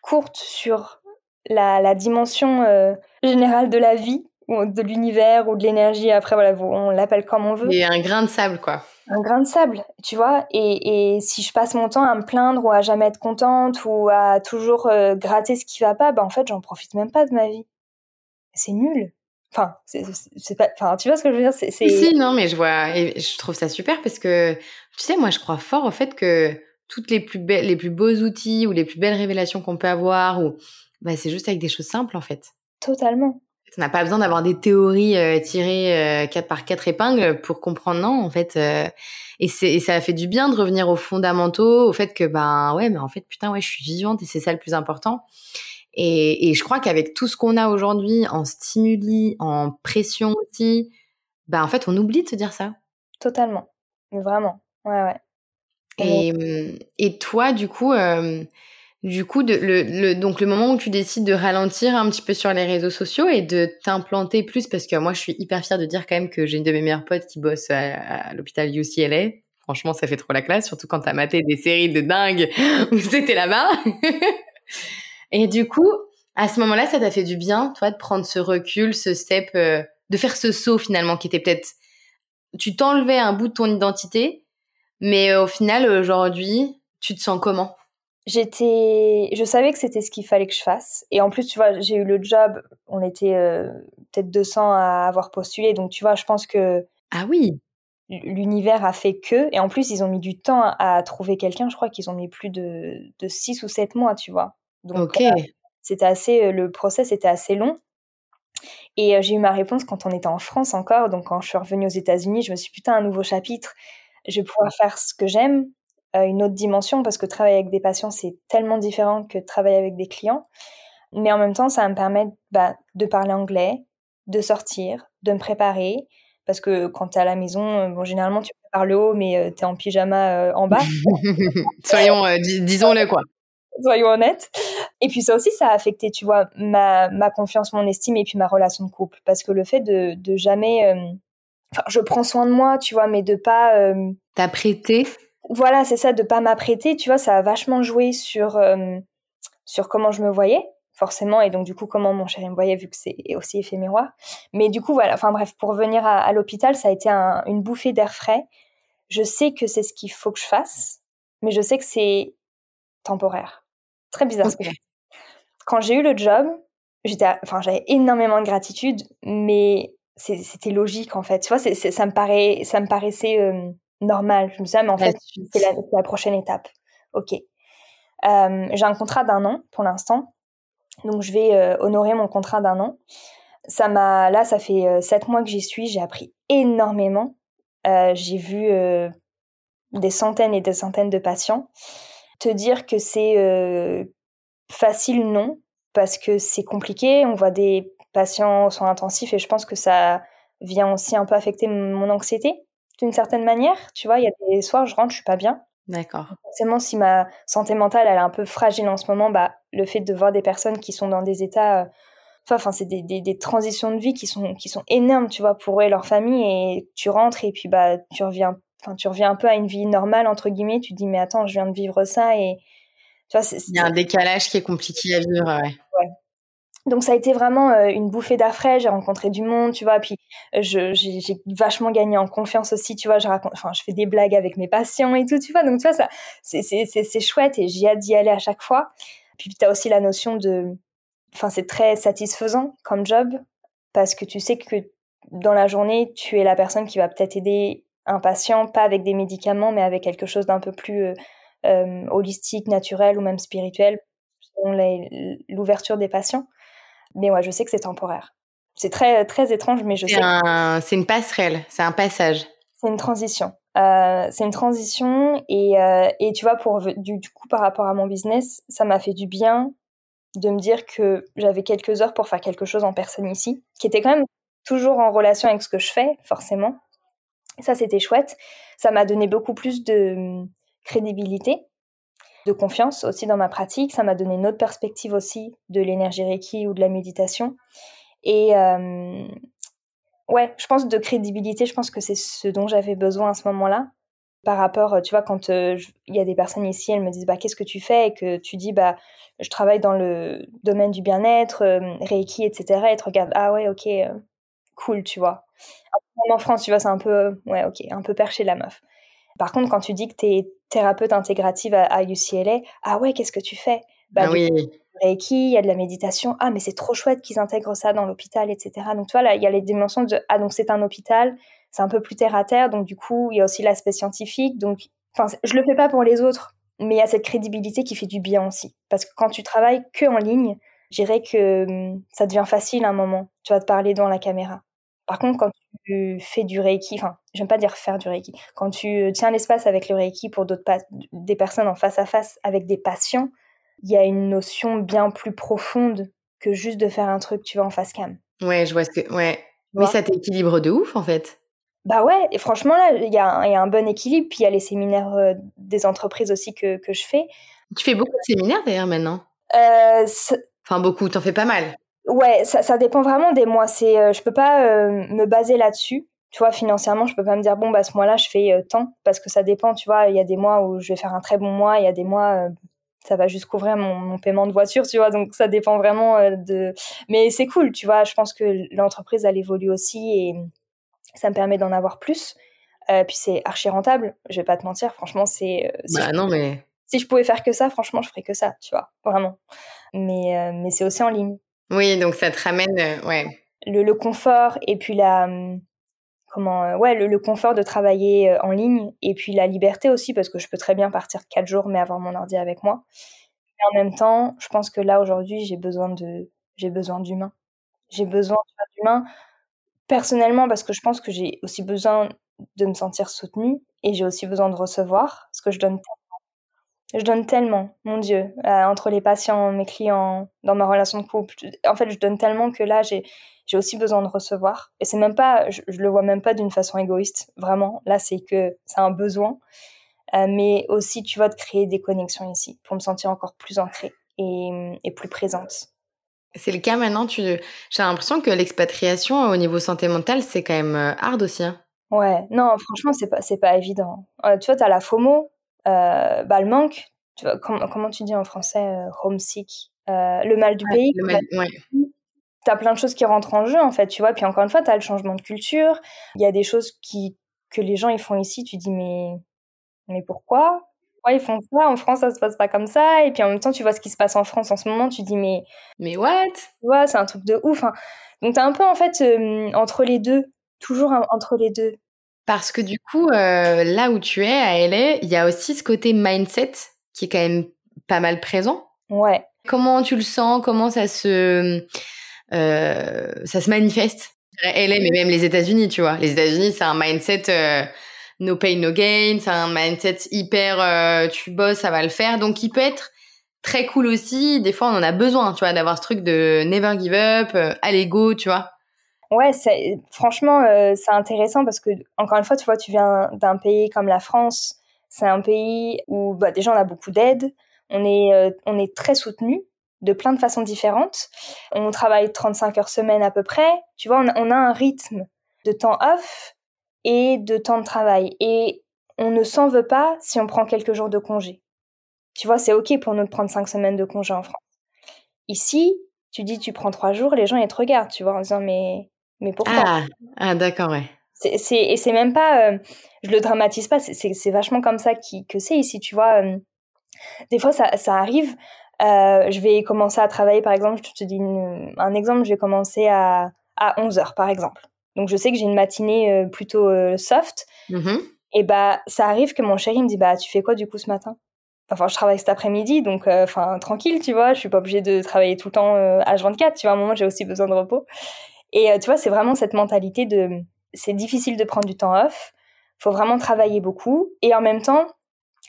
courte sur la, la dimension euh, générale de la vie, ou de l'univers, ou de l'énergie. Après, voilà, on l'appelle comme on veut. Et un grain de sable, quoi. Un grain de sable, tu vois. Et, et, si je passe mon temps à me plaindre, ou à jamais être contente, ou à toujours euh, gratter ce qui va pas, bah en fait, j'en profite même pas de ma vie. C'est nul. Enfin, c'est pas. Enfin, tu vois ce que je veux dire c'est, Si, non, mais je vois. Et je trouve ça super parce que, tu sais, moi, je crois fort au fait que toutes les plus belles, les plus beaux outils ou les plus belles révélations qu'on peut avoir, ou bah, c'est juste avec des choses simples en fait. Totalement. On n'a pas besoin d'avoir des théories euh, tirées euh, quatre par quatre épingles pour comprendre non en fait. Euh, et, c'est, ça a fait du bien de revenir aux fondamentaux, au fait que ben ouais mais en fait putain ouais je suis vivante et c'est ça le plus important. Et, et je crois qu'avec tout ce qu'on a aujourd'hui en stimuli, en pression aussi, ben en fait on oublie de se dire ça. Totalement, vraiment. Ouais ouais. Et, et toi, du coup, euh, du coup, de, le, le, donc le moment où tu décides de ralentir un petit peu sur les réseaux sociaux et de t'implanter plus, parce que moi, je suis hyper fière de dire quand même que j'ai une de mes meilleures potes qui bosse à, l'hôpital UCLA. Franchement, ça fait trop la classe, surtout quand t'as maté des séries de dingue où c'était là-bas. [LAUGHS] et du coup, à ce moment-là, ça t'a fait du bien, toi, de prendre ce recul, ce step, euh, de faire ce saut finalement qui était peut-être, tu t'enlevais un bout de ton identité mais euh, au final, aujourd'hui, tu te sens comment? J'étais, je savais que c'était ce qu'il fallait que je fasse. Et en plus, tu vois, j'ai eu le job. On était euh, peut-être 200 à avoir postulé. Donc, tu vois, je pense que. Ah oui. L'univers a fait que. Et en plus, ils ont mis du temps à trouver quelqu'un. Je crois qu'ils ont mis plus de, de 6 ou 7 mois, tu vois. Donc, c'était assez. Le process était assez long. Et euh, j'ai eu ma réponse quand on était en France encore. Donc, quand je suis revenue aux États-Unis, je me suis dit, putain, un nouveau chapitre je vais pouvoir faire ce que j'aime, euh, une autre dimension, parce que travailler avec des patients, c'est tellement différent que travailler avec des clients. Mais en même temps, ça va me permettre bah, de parler anglais, de sortir, de me préparer. Parce que quand tu es à la maison, euh, bon, généralement, tu prépares le haut, mais euh, tu es en pyjama en bas. [LAUGHS] Soyons, disons-le, quoi. Soyons honnêtes. Et puis ça aussi, ça a affecté, tu vois, ma, ma confiance, mon estime et puis ma relation de couple. Parce que le fait de, de jamais je prends soin de moi, tu vois, mais de pas euh, t'apprêter. Voilà, c'est ça, de pas m'apprêter, tu vois, ça a vachement joué sur euh, sur comment je me voyais forcément et donc du coup comment mon chéri me voyait vu que c'est aussi effet miroir. Mais du coup voilà, enfin bref, pour venir à, l'hôpital, ça a été une bouffée d'air frais. Je sais que c'est ce qu'il faut que je fasse mais je sais que c'est temporaire. Très bizarre. Quand j'ai eu le job, j'étais, enfin, j'avais énormément de gratitude, mais c'était logique en fait. Tu vois, ça me paraît, ça me paraissait euh, normal. Je me disais, ah, mais en fait, c'est la, prochaine étape. Ok. Euh, j'ai un contrat d'un an pour l'instant, donc je vais euh, honorer mon contrat d'un an. Ça m'a, là, ça fait sept mois que j'y suis. J'ai appris énormément. j'ai vu des centaines et des centaines de patients. Te dire que c'est facile, non, parce que c'est compliqué. On voit des patients sont intensifs et je pense que ça vient aussi un peu affecter mon anxiété d'une certaine manière. Tu vois, il y a des soirs, je rentre, je suis pas bien. D'accord. Forcément, si ma santé mentale elle est un peu fragile en ce moment, bah, le fait de voir des personnes qui sont dans des états. Euh, enfin, c'est des, des, transitions de vie qui sont, qui sont énormes, tu vois, pour eux et leur famille. Et tu rentres et puis bah, tu reviens, tu reviens un peu à une vie normale, entre guillemets. Tu te dis, mais attends, je viens de vivre ça. Et tu vois, Il y a un décalage qui est compliqué à vivre, ouais. ouais. Donc ça a été vraiment euh, une bouffée d'air frais. J'ai rencontré du monde, tu vois. Puis euh, j'ai vachement gagné en confiance aussi, tu vois. Je raconte, enfin, je fais des blagues avec mes patients et tout, tu vois. Donc tu vois, ça, c'est chouette et j'ai hâte d'y aller à chaque fois. Puis tu as aussi la notion de, enfin, c'est très satisfaisant comme job parce que tu sais que dans la journée, tu es la personne qui va peut-être aider un patient, pas avec des médicaments, mais avec quelque chose d'un peu plus euh, holistique, naturel ou même spirituel, selon l'ouverture des patients. Mais ouais, je sais que c'est temporaire. C'est très, très étrange, mais je sais. C'est une passerelle, c'est un passage. C'est une transition. Euh, c'est une transition et, euh, et tu vois, pour, du, coup, par rapport à mon business, ça m'a fait du bien de me dire que j'avais quelques heures pour faire quelque chose en personne ici, qui était quand même toujours en relation avec ce que je fais, forcément. Ça, c'était chouette. Ça m'a donné beaucoup plus de crédibilité de confiance aussi dans ma pratique. Ça m'a donné une autre perspective aussi de l'énergie Reiki ou de la méditation. Et euh, ouais, je pense de crédibilité, je pense que c'est ce dont j'avais besoin à ce moment-là. Par rapport, tu vois, quand il y a des personnes ici, elles me disent bah, qu'est-ce que tu fais? Et que tu dis bah, je travaille dans le domaine du bien-être, Reiki, etc. Et tu regardes ah ouais, ok, cool, tu vois. En France, tu vois, c'est un peu, ouais, ok, un peu perché la meuf. Par contre, quand tu dis que tu es thérapeute intégrative à, UCLA, ah ouais, qu'est-ce que tu fais? Bah, ah oui. Reiki, il y a de la méditation. Ah, mais c'est trop chouette qu'ils intègrent ça dans l'hôpital, etc. Donc, tu vois, là, il y a les dimensions de Ah, donc c'est un hôpital, c'est un peu plus terre à terre. Donc, du coup, il y a aussi l'aspect scientifique. Donc, enfin, je le fais pas pour les autres, mais il y a cette crédibilité qui fait du bien aussi. Parce que quand tu travailles que en ligne, je dirais que hum, ça devient facile à un moment. Tu vas te parler dans la caméra. Par contre, quand tu fais du Reiki, enfin, j'aime pas dire faire du Reiki, quand tu tiens l'espace avec le Reiki pour d'autres des personnes en face à face avec des patients, il y a une notion bien plus profonde que juste de faire un truc, tu vois, en face cam. Ouais, je vois ce que. Ouais. Mais ça t'équilibre de ouf, en fait. Bah ouais, et franchement, là, il y, a un bon équilibre. Puis il y a les séminaires euh, des entreprises aussi que, que, je fais. Tu fais beaucoup de séminaires d'ailleurs maintenant? Euh, Enfin, beaucoup, t'en fais pas mal. Ouais, ça, ça dépend vraiment des mois. C'est, euh, je peux pas euh, me baser là-dessus. Tu vois, financièrement, je peux pas me dire bon bah ce mois-là je fais euh, tant parce que ça dépend. Tu vois, il y a des mois où je vais faire un très bon mois, il y a des mois ça va juste couvrir mon, mon, paiement de voiture, tu vois. Donc ça dépend vraiment de. Mais c'est cool, tu vois. Je pense que l'entreprise elle évolue aussi et ça me permet d'en avoir plus. puis c'est archi rentable. Je vais pas te mentir, franchement c'est. bah non mais. Si je pouvais faire que ça, franchement, je ferais que ça, tu vois, vraiment. Mais mais c'est aussi en ligne. Oui, donc ça te ramène, euh, ouais. Le, confort et puis la hum, comment euh, ouais le, confort de travailler euh, en ligne et puis la liberté aussi parce que je peux très bien partir quatre jours mais avoir mon ordi avec moi. Et en même temps, je pense que là aujourd'hui j'ai besoin de j'ai besoin d'humain. J'ai besoin d'humain personnellement parce que je pense que j'ai aussi besoin de me sentir soutenue et j'ai aussi besoin de recevoir ce que je donne je donne tellement, mon Dieu, euh, entre les patients, mes clients, dans ma relation de couple. En fait, je donne tellement que là, j'ai j'ai aussi besoin de recevoir. Et c'est même pas, je, le vois même pas d'une façon égoïste, vraiment. Là, c'est que c'est un besoin, euh, mais aussi, tu vois, de créer des connexions ici pour me sentir encore plus ancrée et, et plus présente. C'est le cas maintenant. Tu, j'ai l'impression que l'expatriation au niveau santé mentale, c'est quand même euh, hard aussi. Hein. Ouais, non, franchement, c'est pas, c'est pas évident. tu vois, t'as la FOMO, bah, le manque, tu vois, comment tu dis en français, euh, homesick, euh, le mal du pays. Tu as plein de choses qui rentrent en jeu, en fait, tu vois. Puis encore une fois, tu as le changement de culture. Il y a des choses qui, que les gens ils font ici, tu dis, mais, mais pourquoi? Pourquoi ils font ça? En France, ça se passe pas comme ça. Et puis en même temps, tu vois ce qui se passe en France en ce moment, tu dis, mais. Mais what? Ouais, c'est un truc de ouf. Hein. Donc, t'es un peu, en fait, euh, entre les deux. Toujours entre les deux. Parce que du coup, euh, là où tu es, à LA, il y a aussi ce côté mindset qui est quand même pas mal présent. Ouais. Comment tu le sens? Comment ça se, euh, ça se manifeste? LA, mais même les États-Unis, tu vois. Les États-Unis, c'est un mindset euh, no pain, no gain. C'est un mindset hyper, tu bosses, ça va le faire. Donc, il peut être très cool aussi. Des fois, on en a besoin, tu vois, d'avoir ce truc de never give up, allez go, tu vois. Ouais, franchement, c'est intéressant parce que, encore une fois, tu vois, tu viens d'un pays comme la France. C'est un pays où, bah, déjà, on a beaucoup d'aide. On est, on est très soutenu de plein de façons différentes. On travaille 35 heures semaine à peu près. Tu vois, on a, un rythme de temps off et de temps de travail. Et on ne s'en veut pas si on prend quelques jours de congé. Tu vois, c'est OK pour nous de prendre cinq semaines de congé en France. Ici, tu dis tu prends trois jours, les gens ils te regardent, tu vois, en disant mais, mais pourquoi Ah, ah d'accord, ouais. C'est, et c'est même pas, euh, je le dramatise pas, c'est, vachement comme ça qui, que c'est ici, tu vois. Euh, des fois, ça, ça arrive, euh, je vais commencer à travailler, par exemple, je te dis un exemple, je vais commencer à, à 11h, par exemple. Donc, je sais que j'ai une matinée euh, plutôt euh, soft. Mm-hmm. Et bah, ça arrive que mon chéri me dit, bah, tu fais quoi du coup ce matin? Enfin, je travaille cet après-midi, donc, enfin, tranquille, tu vois. Je suis pas obligée de travailler tout le temps H24, tu vois. À un moment, j'ai aussi besoin de repos. Et tu vois, c'est vraiment cette mentalité de, c'est difficile de prendre du temps off. Faut vraiment travailler beaucoup. Et en même temps,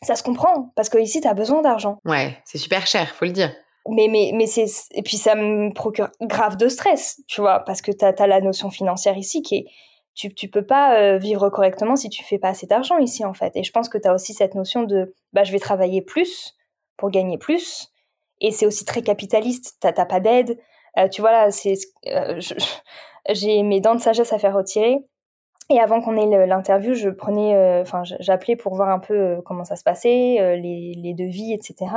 ça se comprend parce que ici tu as besoin d'argent. Ouais, c'est super cher, faut le dire. Mais mais mais c'est et puis ça me procure grave de stress, tu vois, parce que tu as, la notion financière ici qui est tu tu peux pas euh, vivre correctement si tu fais pas assez d'argent ici en fait. Et je pense que tu as aussi cette notion de bah je vais travailler plus pour gagner plus et c'est aussi très capitaliste, tu pas d'aide. Euh, tu vois là, euh, j'ai mes dents de sagesse à faire retirer et avant qu'on ait l'interview, je prenais, euh, enfin, j'appelais pour voir un peu comment ça se passait, les, les, devis, etc.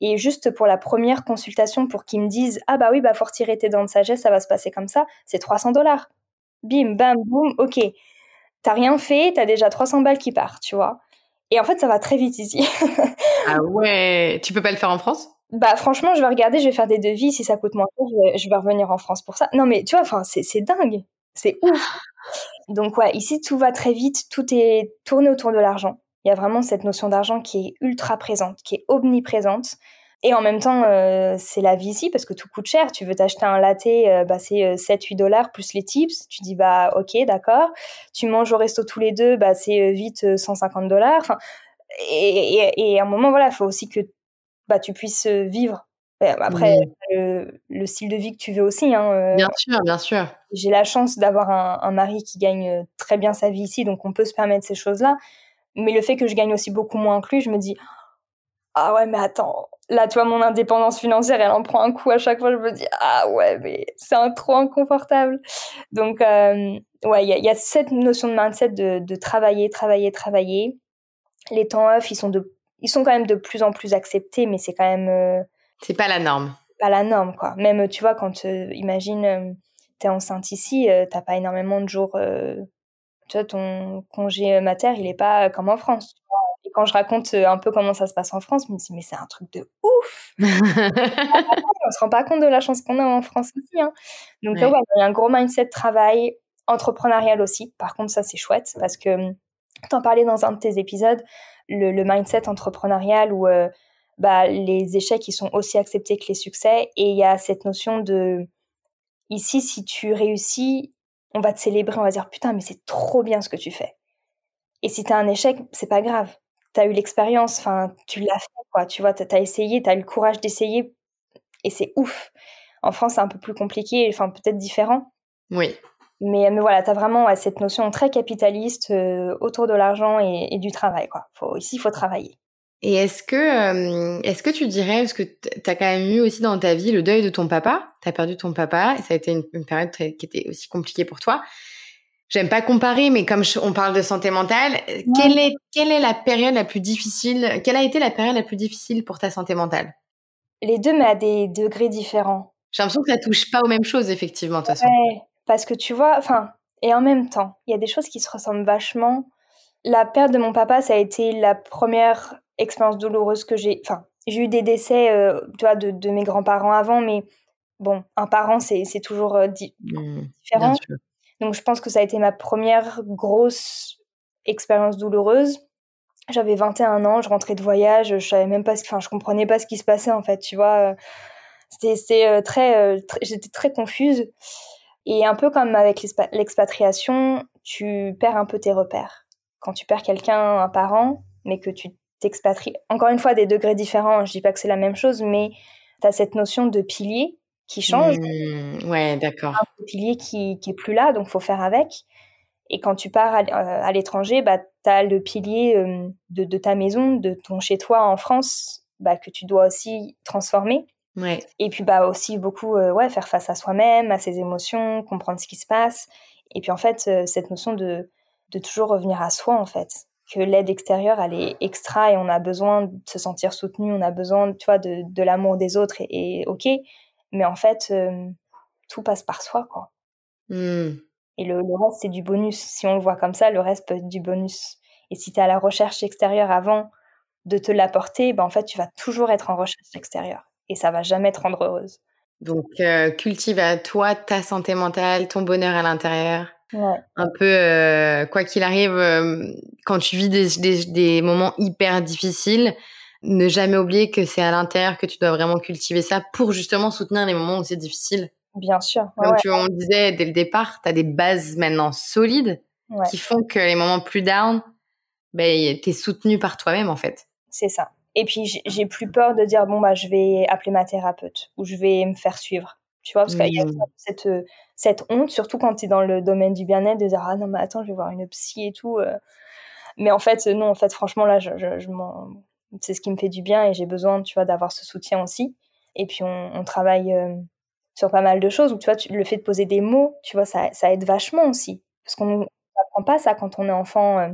Et juste pour la première consultation, pour qu'ils me disent ah bah oui bah faut retirer tes dents de sagesse, ça va se passer comme ça, c'est 300 dollars. Bim bam boum, ok. T'as rien fait, t'as déjà 300 balles qui partent, tu vois. Et en fait, ça va très vite ici. ah ouais, tu peux pas le faire en France? Bah franchement, je vais regarder, je vais faire des devis. Si ça coûte moins cher, je vais, je vais revenir en France pour ça. Non mais tu vois, enfin c'est dingue, c'est ouf. [LAUGHS] Donc ouais, ici tout va très vite, tout est tourné autour de l'argent. Il y a vraiment cette notion d'argent qui est ultra présente, qui est omniprésente. Et en même temps, euh, c'est la vie ici parce que tout coûte cher. Tu veux t'acheter un latte, euh, bah, c'est 7-8 euh, dollars plus les tips. Tu dis, bah ok, d'accord. Tu manges au resto tous les deux, bah, c'est vite 150 dollars. Enfin, et, et, à un moment, voilà, il faut aussi que bah, tu puisses vivre après, le, style de vie que tu veux aussi. Hein, bien sûr, bien sûr. J'ai la chance d'avoir un, mari qui gagne très bien sa vie ici, donc on peut se permettre ces choses-là. Mais le fait que je gagne aussi beaucoup moins que lui, je me dis ah ouais, mais attends, là, tu vois, mon indépendance financière, elle en prend un coup à chaque fois. Je me dis ah ouais, mais c'est un trop inconfortable. Donc euh, ouais, il y, a cette notion de mindset de, de travailler, travailler, travailler. Les temps off, ils sont de ils sont quand même de plus en plus acceptés, mais c'est quand même c'est pas la norme. Pas la norme, quoi. Même, tu vois, quand, euh, imagine, euh, t'es enceinte ici, euh, t'as pas énormément de jours. tu vois, ton congé mater, il est pas comme en France. Et quand je raconte un peu comment ça se passe en France, je me dis, mais c'est un truc de ouf [LAUGHS] On se rend pas compte de la chance qu'on a en France aussi. Hein. Donc, ouais. il y a un gros mindset de travail, entrepreneurial aussi. Par contre, ça, c'est chouette parce que t'en parlais dans un de tes épisodes, le, mindset entrepreneurial où bah, les échecs, ils sont aussi acceptés que les succès. Et il y a cette notion de, ici, si tu réussis, on va te célébrer, on va dire, putain, mais c'est trop bien ce que tu fais. Et si tu as un échec, c'est pas grave. Tu as eu l'expérience, tu l'as fait, quoi. Tu vois, tu as essayé, tu as eu le courage d'essayer, et c'est ouf. En France, c'est un peu plus compliqué, enfin, peut-être différent. Oui. Mais, mais voilà, tu as vraiment cette notion très capitaliste euh, autour de l'argent et, et, du travail, quoi. Faut, ici, il faut travailler. Et est-ce que, euh, est-ce que tu dirais, parce que tu as quand même eu aussi dans ta vie le deuil de ton papa, tu as perdu ton papa, et ça a été une, période qui était aussi compliquée pour toi. J'aime pas comparer, mais comme on parle de santé mentale, quelle, est, quelle est la période la plus difficile, quelle a été la période la plus difficile pour ta santé mentale? Les deux, mais à des degrés différents. J'ai l'impression que ça touche pas aux mêmes choses, effectivement, de toute façon. Parce que tu vois, enfin, et en même temps, il y a des choses qui se ressemblent vachement. La perte de mon papa, ça a été la première expérience douloureuse que j'ai. Enfin, j'ai eu des décès, tu vois, de, de mes grands-parents avant, mais bon, un parent, c'est toujours mmh, différent. Donc, je pense que ça a été ma première grosse expérience douloureuse. J'avais 21 ans, je rentrais de voyage, je savais même pas, ce, enfin, je comprenais pas ce qui se passait en fait, tu vois. C'était euh, très, euh, très j'étais très confuse. Et un peu comme avec l'expatriation, tu perds un peu tes repères. Quand tu perds quelqu'un, un parent, mais que tu t'expatries, encore une fois, des degrés différents, je dis pas que c'est la même chose, mais tu as cette notion de pilier qui change. Mmh, ouais, d'accord. Un pilier qui, qui est plus là, donc faut faire avec. Et quand tu pars à, euh, l'étranger, bah, tu as le pilier euh, de, de, ta maison, de ton chez-toi en France, bah, que tu dois aussi transformer. Ouais. Et puis bah, aussi beaucoup euh, ouais, faire face à soi-même, à ses émotions, comprendre ce qui se passe. Et puis en fait, cette notion de, de toujours revenir à soi, en fait. Que l'aide extérieure, elle est extra et on a besoin de se sentir soutenu, on a besoin tu vois, de, de l'amour des autres et, et ok. Mais en fait, tout passe par soi, quoi. Mmh. Et le, reste, c'est du bonus. Si on le voit comme ça, le reste peut être du bonus. Et si tu es à la recherche extérieure avant de te l'apporter, ben en fait, tu vas toujours être en recherche extérieure. Et ça va jamais te rendre heureuse. Donc, euh, cultive à toi ta santé mentale, ton bonheur à l'intérieur. Ouais. Un peu, euh, quoi qu'il arrive, euh, quand tu vis des, des, des, moments hyper difficiles, ne jamais oublier que c'est à l'intérieur que tu dois vraiment cultiver ça pour justement soutenir les moments où c'est difficile. Bien sûr. Comme tu, on disait dès le départ, tu as des bases maintenant solides qui font que les moments plus down, ben, tu es soutenu par toi-même en fait. C'est ça. Et puis j'ai plus peur de dire bon bah je vais appeler ma thérapeute ou je vais me faire suivre. Tu vois parce qu'il y a cette cette honte surtout quand tu es dans le domaine du bien-être de dire ah non mais attends je vais voir une psy et tout. Euh. Mais en fait non en fait franchement là je, je, c'est ce qui me fait du bien et j'ai besoin tu vois d'avoir ce soutien aussi. Et puis on, on travaille euh, sur pas mal de choses. Ou tu vois, le fait de poser des mots, tu vois, ça, ça aide vachement aussi. Parce qu'on n'apprend pas ça quand on est enfant, euh,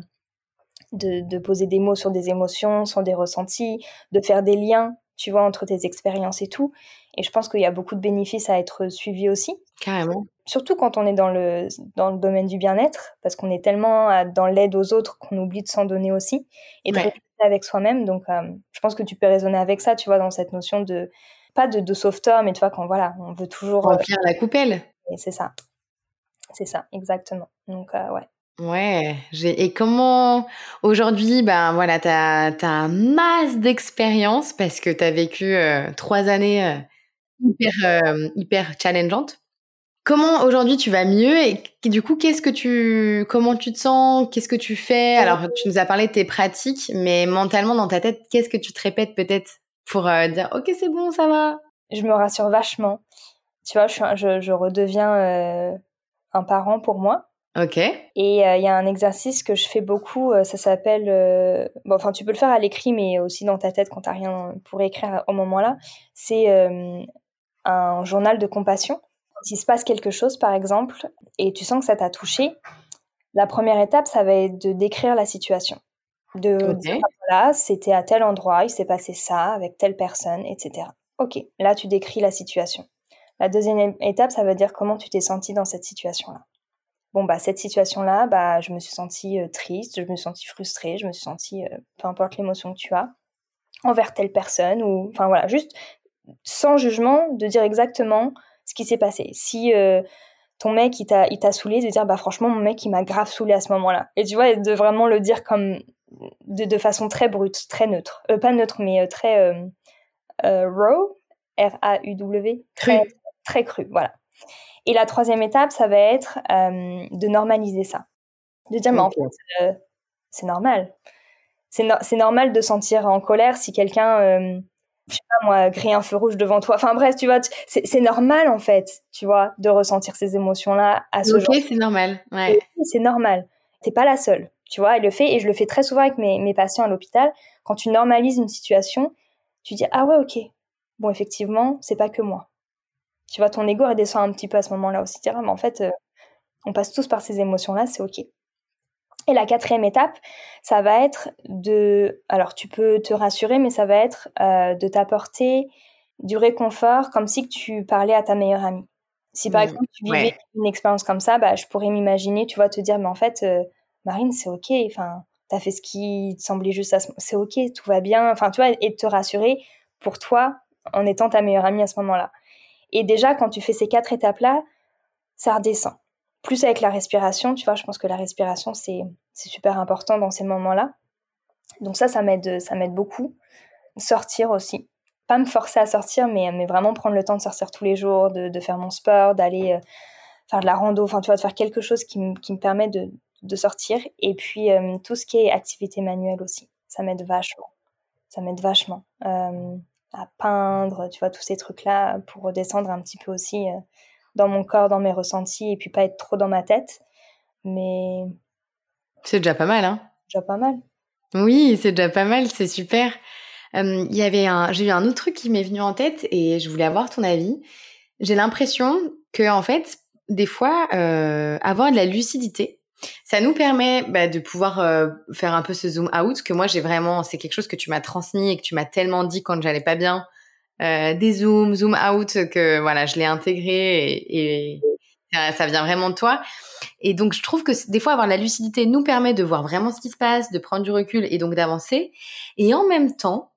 de, de, poser des mots sur des émotions, sur des ressentis, de faire des liens, tu vois, entre tes expériences et tout. Et je pense qu'il y a beaucoup de bénéfices à être suivi aussi. Carrément. Surtout quand on est dans le, dans le domaine du bien-être, parce qu'on est tellement dans l'aide aux autres qu'on oublie de s'en donner aussi et de ouais. avec soi-même. Donc, euh, je pense que tu peux raisonner avec ça, tu vois, dans cette notion de pas de, de sauveteur, mais tu vois, quand voilà, on veut toujours. Euh, Remplir la coupelle. C'est ça. C'est ça, exactement. Donc, euh, ouais. Ouais, et comment aujourd'hui, ben voilà, tu as, masse d'expérience parce que tu as vécu euh, trois années hyper, hyper challengeantes. Comment aujourd'hui tu vas mieux et du coup, qu'est-ce que tu, comment tu te sens, qu'est-ce que tu fais? Alors, tu nous as parlé de tes pratiques, mais mentalement dans ta tête, qu'est-ce que tu te répètes peut-être pour euh, dire ok c'est bon ça va! Je me rassure vachement. Tu vois je, je, redeviens euh, un parent pour moi ok et euh, il y a un exercice que je fais beaucoup ça s'appelle bon enfin tu peux le faire à l'écrit mais aussi dans ta tête quand t'as rien pour écrire au moment là c'est un journal de compassion s'il se passe quelque chose par exemple et tu sens que ça t'a touché la première étape ça va être de décrire la situation de dire, voilà, c'était à tel endroit, il s'est passé ça avec telle personne, etc. Ok, là tu décris la situation. La deuxième étape, ça veut dire comment tu t'es senti dans cette situation-là. Bon, bah, cette situation-là, bah, je me suis sentie euh, triste, je me suis sentie frustrée, je me suis sentie, euh, peu importe l'émotion que tu as, envers telle personne, ou, enfin voilà, juste sans jugement, de dire exactement ce qui s'est passé. Si euh, ton mec, il t'a, il t'a saoulé, de dire, bah, franchement, mon mec, il m'a grave saoulé à ce moment-là. Et tu vois, de vraiment le dire comme de, de, façon très brute, très neutre. Euh, pas neutre, mais très euh, euh, raw, R-A-U-W, très, très cru, voilà. Et la troisième étape, ça va être de normaliser ça. De dire, mais en fait, c'est normal. C'est no normal de sentir en colère si quelqu'un je sais pas moi, grille un feu rouge devant toi. Enfin bref, tu vois, c'est normal en fait, tu vois, de ressentir ces émotions-là à ce okay, c'est normal. Ouais. C'est normal. T'es pas la seule. Tu vois, elle le fait et je le fais très souvent avec mes, mes patients à l'hôpital. Quand tu normalises une situation, tu dis ah ouais ok, bon effectivement c'est pas que moi. Tu vois, ton ego redescend un petit peu à ce moment-là aussi. Dire ah, mais en fait euh, on passe tous par ces émotions-là, c'est ok. Et la quatrième étape, ça va être de, alors tu peux te rassurer, mais ça va être euh, de t'apporter du réconfort comme si tu parlais à ta meilleure amie. Si par mmh, exemple tu vivais une expérience comme ça, bah, je pourrais m'imaginer, tu vois, te dire, mais en fait, euh, Marine, c'est ok. Enfin, t'as fait ce qui te semblait juste à ce c'est ok, tout va bien. Enfin, tu vois, et de te rassurer pour toi en étant ta meilleure amie à ce moment-là. Et déjà, quand tu fais ces quatre étapes-là, ça redescend. Plus avec la respiration, tu vois, je pense que la respiration, c'est super important dans ces moments-là. Donc ça, ça m'aide beaucoup. Sortir aussi. Pas me forcer à sortir, mais, vraiment prendre le temps de sortir tous les jours, de, faire mon sport, d'aller euh, faire de la rando, enfin, tu vois, de faire quelque chose qui, me permet de, de sortir. Et puis, euh, tout ce qui est activité manuelle aussi. Ça m'aide vachement. Ça m'aide vachement. Euh, à peindre, tu vois, tous ces trucs-là pour redescendre un petit peu aussi euh, dans mon corps, dans mes ressentis et puis pas être trop dans ma tête. Mais. C'est déjà pas mal, hein? Déjà pas mal. Oui, c'est déjà pas mal, c'est super. Il y avait un, j'ai eu un autre truc qui m'est venu en tête et je voulais avoir ton avis. J'ai l'impression que, en fait, des fois, euh, avoir de la lucidité, ça nous permet bah, de pouvoir euh, faire un peu ce zoom out que moi j'ai vraiment, c'est quelque chose que tu m'as transmis et que tu m'as tellement dit quand j'allais pas bien, euh, des zooms, zoom out que voilà, je l'ai intégré et, ça, vient vraiment de toi. Et donc je trouve que des fois avoir la lucidité nous permet de voir vraiment ce qui se passe, de prendre du recul et donc d'avancer. Et en même temps,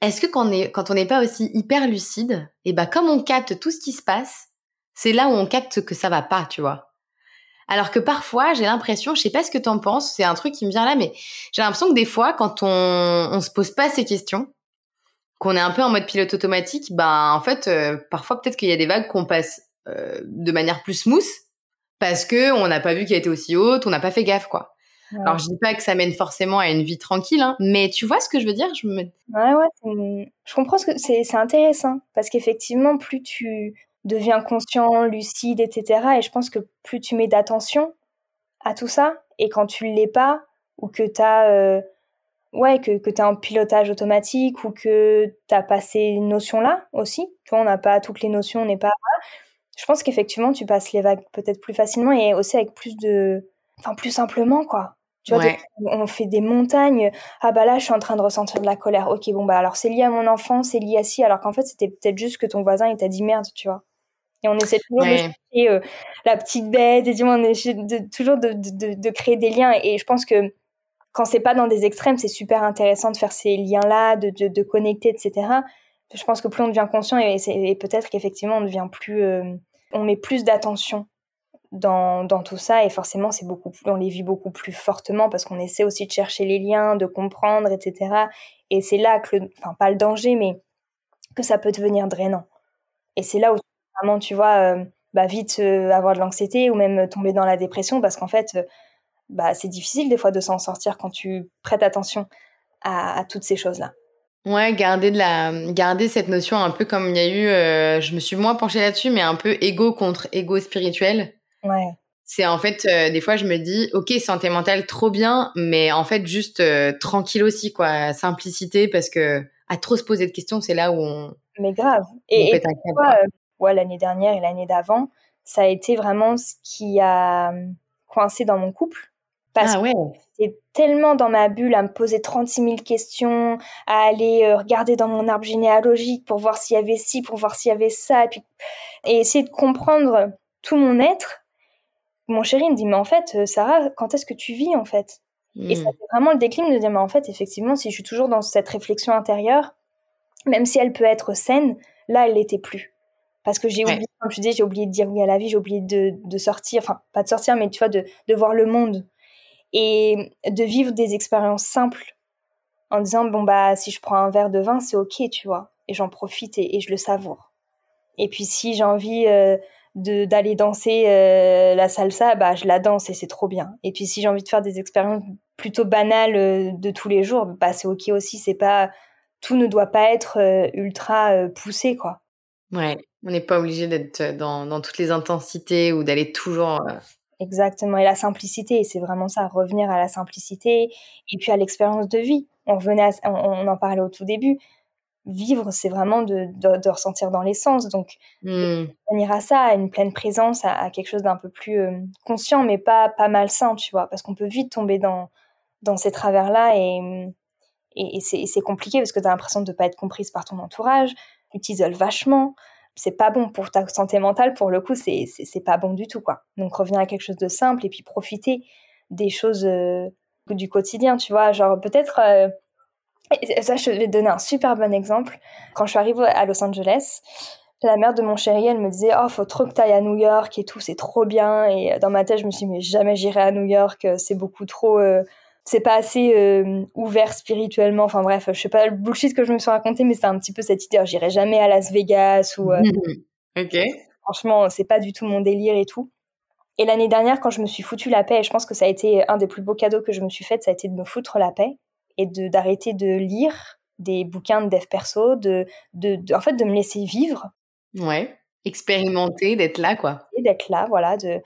est-ce que quand on est quand on n'est pas aussi hyper lucide, et bah comme on capte tout ce qui se passe, c'est là où on capte que ça va pas, tu vois. Alors que parfois, j'ai l'impression, je sais pas ce que t'en penses, c'est un truc qui me vient là, mais j'ai l'impression que des fois, quand on, on se pose pas ces questions, qu'on est un peu en mode pilote automatique, ben en fait, euh, parfois peut-être qu'il y a des vagues qu'on passe euh, de manière plus smooth parce que on n'a pas vu qu'elle était aussi haute, on n'a pas fait gaffe quoi. Alors je dis pas que ça mène forcément à une vie tranquille, hein, mais tu vois ce que je veux dire? Je me... Ouais ouais, je comprends ce que c'est intéressant parce qu'effectivement plus tu deviens conscient, lucide, etc. Et je pense que plus tu mets d'attention à tout ça, et quand tu ne l'es pas, ou que tu as, euh, ouais, que, que un pilotage automatique, ou que tu as pas ces notions-là aussi, tu vois, on n'a pas toutes les notions, on n'est pas... Je pense qu'effectivement, tu passes les vagues peut-être plus facilement et aussi avec plus de... Enfin, plus simplement, quoi. Tu vois, on fait des montagnes. Ah bah là, je suis en train de ressentir de la colère. Ok, bon bah alors c'est lié à mon enfant, c'est lié à ci, alors qu'en fait c'était peut-être juste que ton voisin il t'a dit merde, tu vois. Et on essaie toujours de chercher euh, la petite bête, et on essaie de, toujours de, de, de, créer des liens. Et je pense que quand c'est pas dans des extrêmes, c'est super intéressant de faire ces liens-là, de, de, connecter, etc. Je pense que plus on devient conscient, et, et peut-être qu'effectivement on devient plus, euh, on met plus d'attention dans, dans, tout ça, et forcément c'est beaucoup, on les vit beaucoup plus fortement parce qu'on essaie aussi de chercher les liens, de comprendre, etc. Et c'est là que, le, enfin pas le danger, mais que ça peut devenir drainant. Et c'est là où vraiment, tu vois, euh, bah, vite euh, avoir de l'anxiété ou même tomber dans la dépression parce qu'en fait, euh, bah, c'est difficile des fois de s'en sortir quand tu prêtes attention à, toutes ces choses-là. Ouais, garder de la, garder cette notion un peu comme il y a eu, je me suis moins penchée là-dessus, mais un peu égo contre égo spirituel. Ouais. C'est en fait, des fois, je me dis, ok, santé mentale, trop bien, mais en fait, juste tranquille aussi, quoi, simplicité, parce que à trop se poser de questions, c'est là où on. Mais grave. Et, et ouais, l'année dernière et l'année d'avant, ça a été vraiment ce qui a hum, coincé dans mon couple. Parce ah ouais. que j'étais tellement dans ma bulle à me poser 36 000 questions, à aller euh, regarder dans mon arbre généalogique pour voir s'il y avait ci, pour voir s'il y avait ça, et, puis, et essayer de comprendre tout mon être. Mon chéri me dit, mais en fait, euh, Sarah, quand est-ce que tu vis en fait? Et ça hmm. fait vraiment le déclic de dire, mais en fait, effectivement, si je suis toujours dans cette réflexion intérieure, même si elle peut être saine, là, elle l'était plus. Parce que j'ai oublié, comme je disais, j'ai oublié de dire oui à la vie, j'ai oublié de, de, sortir, enfin, pas de sortir, mais tu vois, de, de voir le monde et de vivre des expériences simples en disant, bon, bah, si je prends un verre de vin, c'est ok, tu vois, et j'en profite et, je le savoure. Et puis, si j'ai envie euh, d'aller danser euh, la salsa, bah, je la danse et c'est trop bien. Et puis, si j'ai envie de faire des expériences plutôt banales euh, de tous les jours, bah, c'est ok aussi, c'est pas, tout ne doit pas être ultra poussé, quoi. Ouais, on n'est pas obligé d'être dans, dans, toutes les intensités ou d'aller toujours. Euh, Exactement, et la simplicité, c'est vraiment ça, revenir à la simplicité et puis à l'expérience de vie. On, revenait on, en parlait au tout début. Vivre, c'est vraiment de, de, ressentir dans l'essence. Donc, mmh. venir à ça, à une pleine présence, à, quelque chose d'un peu plus euh, conscient, mais pas, pas malsain, tu vois, parce qu'on peut vite tomber dans, dans ces travers-là et, et, et c'est compliqué parce que tu as l'impression de ne pas être comprise par ton entourage, tu t'isoles vachement c'est pas bon pour ta santé mentale, pour le coup, c'est pas bon du tout, quoi. Donc, revenir à quelque chose de simple et puis profiter des choses, euh, du quotidien, tu vois. Genre, peut-être. Euh, ça, je vais te donner un super bon exemple. Quand je suis arrivée à Los Angeles, la mère de mon chéri, elle me disait Oh, faut trop que tu ailles à New York et tout, c'est trop bien. Et dans ma tête, je me suis dit Mais jamais j'irai à New York, c'est beaucoup trop. Euh, c'est pas assez euh, ouvert spirituellement. Enfin bref, je sais pas le bullshit que je me suis raconté, mais c'est un petit peu cette idée. J'irai jamais à Las Vegas ou. ok. Franchement, c'est pas du tout mon délire et tout. Et l'année dernière, quand je me suis foutu la paix, et je pense que ça a été un des plus beaux cadeaux que je me suis fait, ça a été de me foutre la paix et de d'arrêter de lire des bouquins de dev perso, de, de, en fait de me laisser vivre. Ouais, expérimenter, d'être là quoi. Et d'être là, voilà, de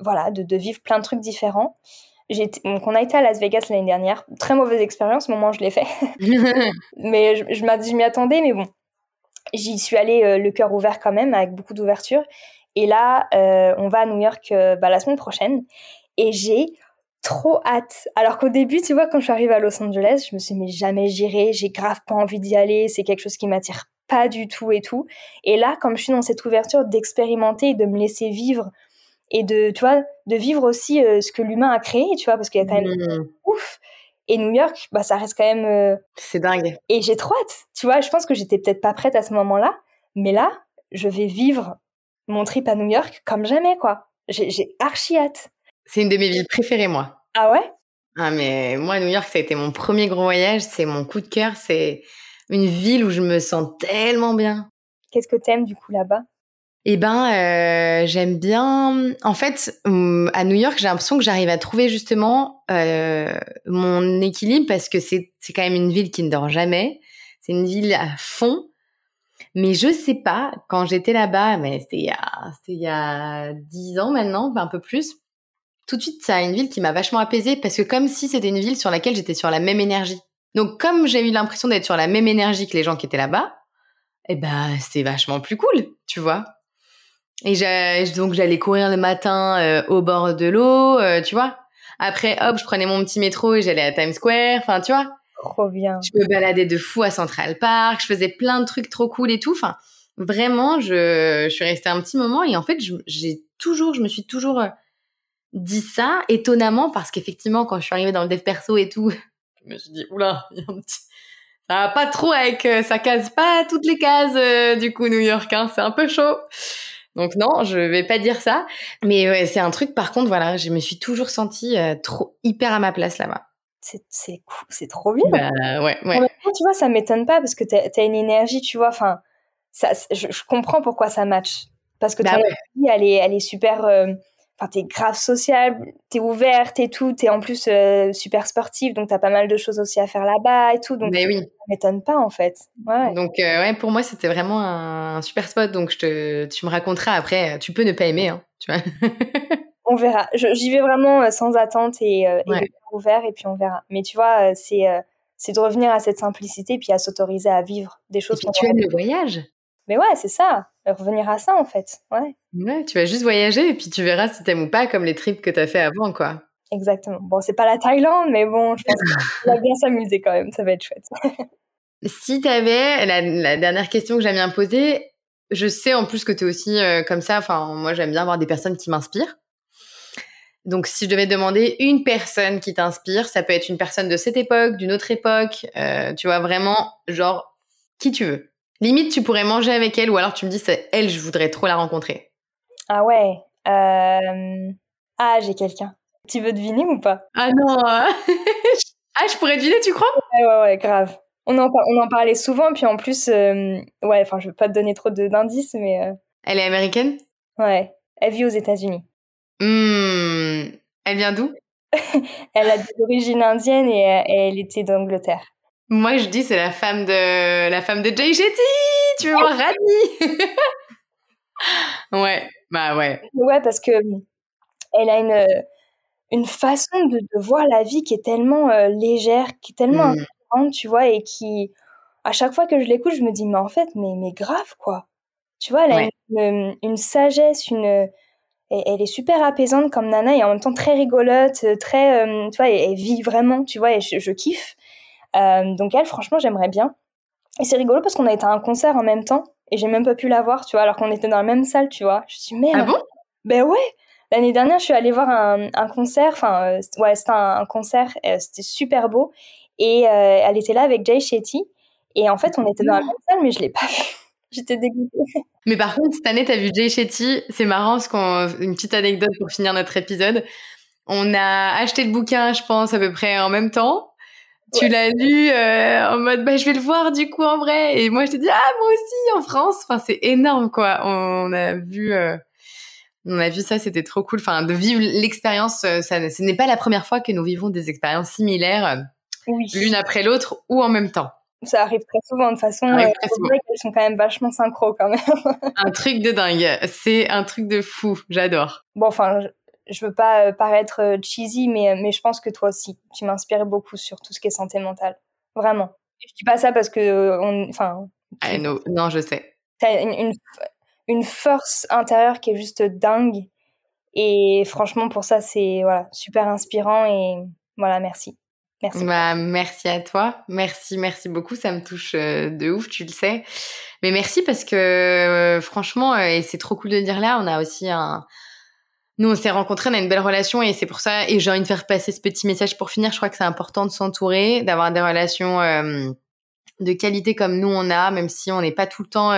voilà, de, de, vivre plein de trucs différents. Donc on a été à Las Vegas l'année dernière, très mauvaise expérience, au moment où je l'ai fait. [LAUGHS] mais je, je m'y attendais, mais bon, j'y suis allée euh, le cœur ouvert quand même, avec beaucoup d'ouverture. Et là, euh, on va à New York euh, bah, la semaine prochaine. Et j'ai trop hâte. Alors qu'au début, tu vois, quand je suis arrivée à Los Angeles, je me suis dit, mais jamais j'irai, j'ai grave pas envie d'y aller, c'est quelque chose qui m'attire pas du tout et tout. Et là, comme je suis dans cette ouverture d'expérimenter et de me laisser vivre et de, tu vois, de vivre aussi euh, ce que l'humain a créé, tu vois, parce qu'il y a quand même mmh. ouf. Et New York, bah, ça reste quand même. C'est dingue. Et j'ai trop hâte. Tu vois, je pense que j'étais peut-être pas prête à ce moment-là, mais là, je vais vivre mon trip à New York comme jamais, quoi. J'ai archi hâte. C'est une de mes villes préférées, moi. Ah ouais? Ah, mais moi, New York, ça a été mon premier gros voyage. C'est mon coup de cœur. C'est une ville où je me sens tellement bien. Qu'est-ce que t'aimes, du coup, là-bas? Eh ben, euh, j'aime bien. En fait, hum, à New York, j'ai l'impression que j'arrive à trouver justement euh, mon équilibre parce que c'est quand même une ville qui ne dort jamais. C'est une ville à fond. Mais je sais pas, quand j'étais là-bas, mais c'était il y a, c'était il y a 10 ans maintenant, un peu plus. Tout de suite, c'est une ville qui m'a vachement apaisée parce que comme si c'était une ville sur laquelle j'étais sur la même énergie. Donc, comme j'ai eu l'impression d'être sur la même énergie que les gens qui étaient là-bas, eh ben, c'est vachement plus cool, tu vois. Et donc, j'allais courir le matin euh, au bord de l'eau, euh, tu vois. Après, hop, je prenais mon petit métro et j'allais à Times Square, enfin, tu vois. Trop bien. Je me baladais de fou à Central Park, je faisais plein de trucs trop cool et tout. Enfin, vraiment, je, je suis restée un petit moment et en fait, j'ai toujours, je me suis toujours euh, dit ça étonnamment parce qu'effectivement, quand je suis arrivée dans le dev perso et tout, [LAUGHS] je me suis dit, oula, il y a un petit... ça va pas trop avec, ça case pas toutes les cases euh, du coup New York, hein, c'est un peu chaud. Donc non, je vais pas dire ça, mais ouais, c'est un truc. Par contre, voilà, je me suis toujours sentie trop hyper à ma place là-bas c'est c'est trop bien. Bah, ouais, ouais. tu vois, ça m'étonne pas parce que tu as, une énergie, tu vois. Enfin, ça, je, comprends pourquoi ça match. Parce que bah, ta vie, elle est, elle est super. Euh, enfin, t'es grave sociable, t'es ouverte et tout. T'es en plus euh, super sportive, donc t'as pas mal de choses aussi à faire là-bas et tout. Donc, Mais oui. ça m'étonne pas en fait. Ouais. Donc, euh, ouais, pour moi, c'était vraiment un, super spot. Donc, je te, tu me raconteras après. Tu peux ne pas aimer, hein, tu vois. [LAUGHS] on verra. J'y vais vraiment euh, sans attente et, euh, ouvert et puis on verra. Mais tu vois, euh, c'est c'est de revenir à cette simplicité puis à s'autoriser à vivre des choses. Et tu aimes le voyage. Mais ouais, c'est ça. Revenir à ça en fait. Ouais. Ouais, tu vas juste voyager et puis tu verras si t'aimes ou pas comme les trips que t'as fait avant quoi. Exactement. Bon, c'est pas la Thaïlande, mais bon, je pense qu'on va bien s'amuser quand même. Ça va être chouette. [LAUGHS] si t'avais la, la dernière question que j'aime bien poser, je sais en plus que tu es aussi comme ça. Enfin, moi, j'aime bien avoir des personnes qui m'inspirent. Donc, si je devais demander une personne qui t'inspire, ça peut être une personne de cette époque, d'une autre époque, euh, tu vois, vraiment, genre, qui tu veux. Limite, tu pourrais manger avec elle, ou alors tu me dis, c'est elle, je voudrais trop la rencontrer. Ah ouais. Euh... Ah, j'ai quelqu'un. Tu veux deviner ou pas? Ah non [LAUGHS] Ah, je pourrais deviner, tu crois? Ouais, ouais, ouais, grave. On en, on en parlait souvent, puis en plus, euh, ouais, enfin, je veux pas te donner trop d'indices, mais... Euh, elle est américaine? Ouais, elle vit aux États-Unis. Mmh. Elle vient d'où? [LAUGHS] Elle a des origines indiennes et, elle était d'Angleterre. Moi, je dis c'est la femme de la femme de Jay Shetty. Tu veux voir Rani [LAUGHS] Ouais, bah ouais. Ouais, parce que elle a une une façon de, voir la vie qui est tellement euh, légère, qui est tellement mmh. tu vois, et qui à chaque fois que je l'écoute, je me dis mais en fait, mais mais grave quoi. Tu vois, elle a une, une, sagesse, une elle est super apaisante comme Nana et en même temps très rigolote, euh, très, euh, tu vois, elle, vit vraiment, tu vois, et je, kiffe. Euh, donc elle, franchement, j'aimerais bien. Et c'est rigolo parce qu'on a été à un concert en même temps et j'ai même pas pu la voir, tu vois, alors qu'on était dans la même salle, tu vois. Je me suis dit, merde. Ah bon? Ben ouais. L'année dernière, je suis allée voir un, concert. Enfin, ouais, c'était un, concert. c'était super beau. Et elle était là avec Jay Shetty. Et en fait, on était dans la même salle, mais je l'ai pas vu. [LAUGHS] J'étais dégoûtée. Mais par contre, cette année, tu as vu Jay Shetty. C'est marrant, parce qu'on, une petite anecdote pour finir notre épisode. On a acheté le bouquin, je pense, à peu près en même temps. Tu l'as lu euh, en mode, bah, je vais le voir du coup en vrai. Et moi, je te dis, ah, moi aussi, en France. Enfin, c'est énorme, quoi. On a vu, euh, on a vu ça, c'était trop cool. Enfin, de vivre l'expérience, euh, ça, ce n'est pas la première fois que nous vivons des expériences similaires, l'une après l'autre ou en même temps. Ça arrive très souvent. De toute façon, euh, elles sont quand même vachement synchro quand même. [LAUGHS] un truc de dingue. C'est un truc de fou. J'adore. Bon, enfin, je, veux pas euh, paraître euh, cheesy, mais, mais je pense que toi aussi, tu m'inspires beaucoup sur tout ce qui est santé mentale. Vraiment. Je dis pas ça parce que, on, enfin. non, je sais. T'as une, une, une force intérieure qui est juste dingue. Et franchement, pour ça, c'est voilà, super inspirant et voilà, merci. Merci. Bah, merci à toi. Merci, merci beaucoup. Ça me touche euh, de ouf, tu le sais. Mais merci parce que euh, franchement, euh, et c'est trop cool de dire là, on a aussi un. Nous, on s'est rencontrés, on a une belle relation et c'est pour ça. Et j'ai envie de faire passer ce petit message pour finir. Je crois que c'est important de s'entourer, d'avoir des relations de qualité comme nous on a, même si on n'est pas tout le temps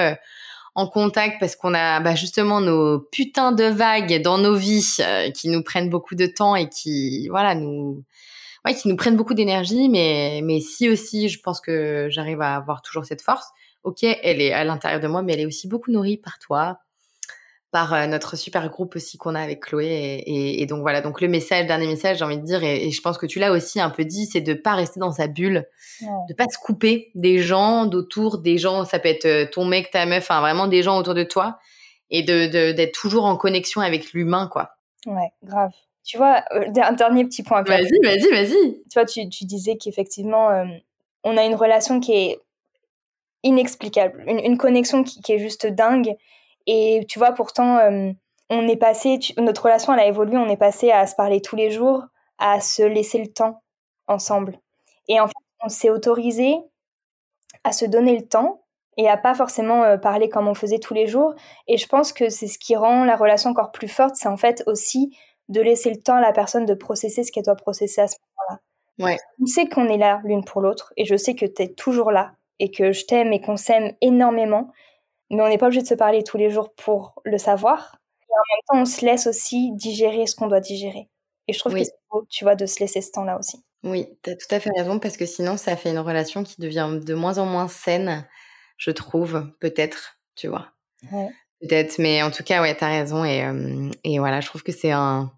en contact parce qu'on a bah, justement nos putains de vagues dans nos vies qui nous prennent beaucoup de temps et qui, voilà, nous ouais, qui nous prennent beaucoup d'énergie, mais, mais si aussi, je pense que j'arrive à avoir toujours cette force. Ok, elle est à l'intérieur de moi, mais elle est aussi beaucoup nourrie par toi, par euh, notre super groupe aussi qu'on a avec Chloé. Et, et, donc voilà, donc le message, dernier message, j'ai envie de dire, et, je pense que tu l'as aussi un peu dit, c'est de pas rester dans sa bulle, de pas se couper des gens d'autour, des gens, ça peut être euh, ton mec, ta meuf, enfin vraiment des gens autour de toi, et de d'être toujours en connexion avec l'humain, quoi. Ouais, grave. Tu vois, euh, un dernier petit point. Vas-y, vas-y, vas-y. Tu vois, tu, tu disais qu'effectivement, euh, on a une relation qui est inexplicable, une, connexion qui, qui, est juste dingue. Et tu vois, pourtant, euh, on est passé, notre relation, elle a évolué, on est passé à se parler tous les jours, à se laisser le temps ensemble. Et en fait, on s'est autorisé à se donner le temps et à pas forcément parler comme on faisait tous les jours. Et je pense que c'est ce qui rend la relation encore plus forte, c'est en fait aussi de laisser le temps à la personne de processer ce qu'elle doit processer à ce moment-là. Ouais. Je sais qu'on est là l'une pour l'autre et je sais que tu es toujours là et que je t'aime et qu'on s'aime énormément, mais on n'est pas obligé de se parler tous les jours pour le savoir. Et en même temps, on se laisse aussi digérer ce qu'on doit digérer. Et je trouve que c'est beau, tu vois, de se laisser ce temps-là aussi. Oui, tu as tout à fait raison parce que sinon, ça fait une relation qui devient de moins en moins saine, je trouve, peut-être, tu vois. Ouais. Peut-être, mais en tout cas, ouais, tu as raison. Et, euh, et voilà, je trouve que c'est un,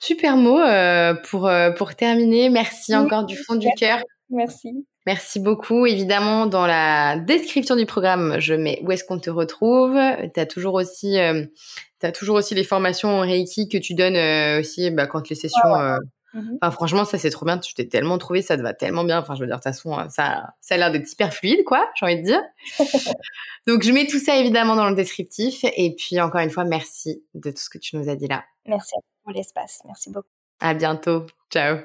Super mot euh, pour, euh, pour terminer. Merci encore du fond du cœur. Merci. Merci beaucoup. Évidemment, dans la description du programme, je mets où est-ce qu'on te retrouve. Tu as toujours aussi euh, as toujours aussi les formations Reiki que tu donnes aussi bah, quand les sessions mhm. Enfin, franchement, ça c'est trop bien. Tu t'es tellement trouvé, ça te va tellement bien. Enfin, je veux dire, de toute façon, ça, ça a l'air d'être hyper fluide, quoi. J'ai envie de dire. [LAUGHS] Donc, je mets tout ça évidemment dans le descriptif. Et puis, encore une fois, merci de tout ce que tu nous as dit là. Merci pour l'espace. Merci beaucoup. À bientôt. Ciao.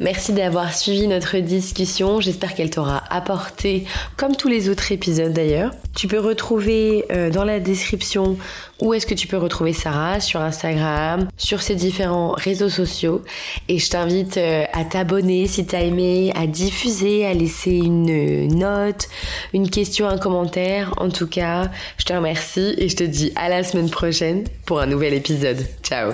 Merci d'avoir suivi notre discussion. J'espère qu'elle t'aura apporté, comme tous les autres épisodes d'ailleurs. Tu peux retrouver euh, dans la description où est-ce que tu peux retrouver Sarah sur Instagram, sur ses différents réseaux sociaux. Et je t'invite euh, à t'abonner si t'as aimé, à diffuser, à laisser une note, une question, un commentaire. En tout cas, je te remercie et je te dis à la semaine prochaine pour un nouvel épisode. Ciao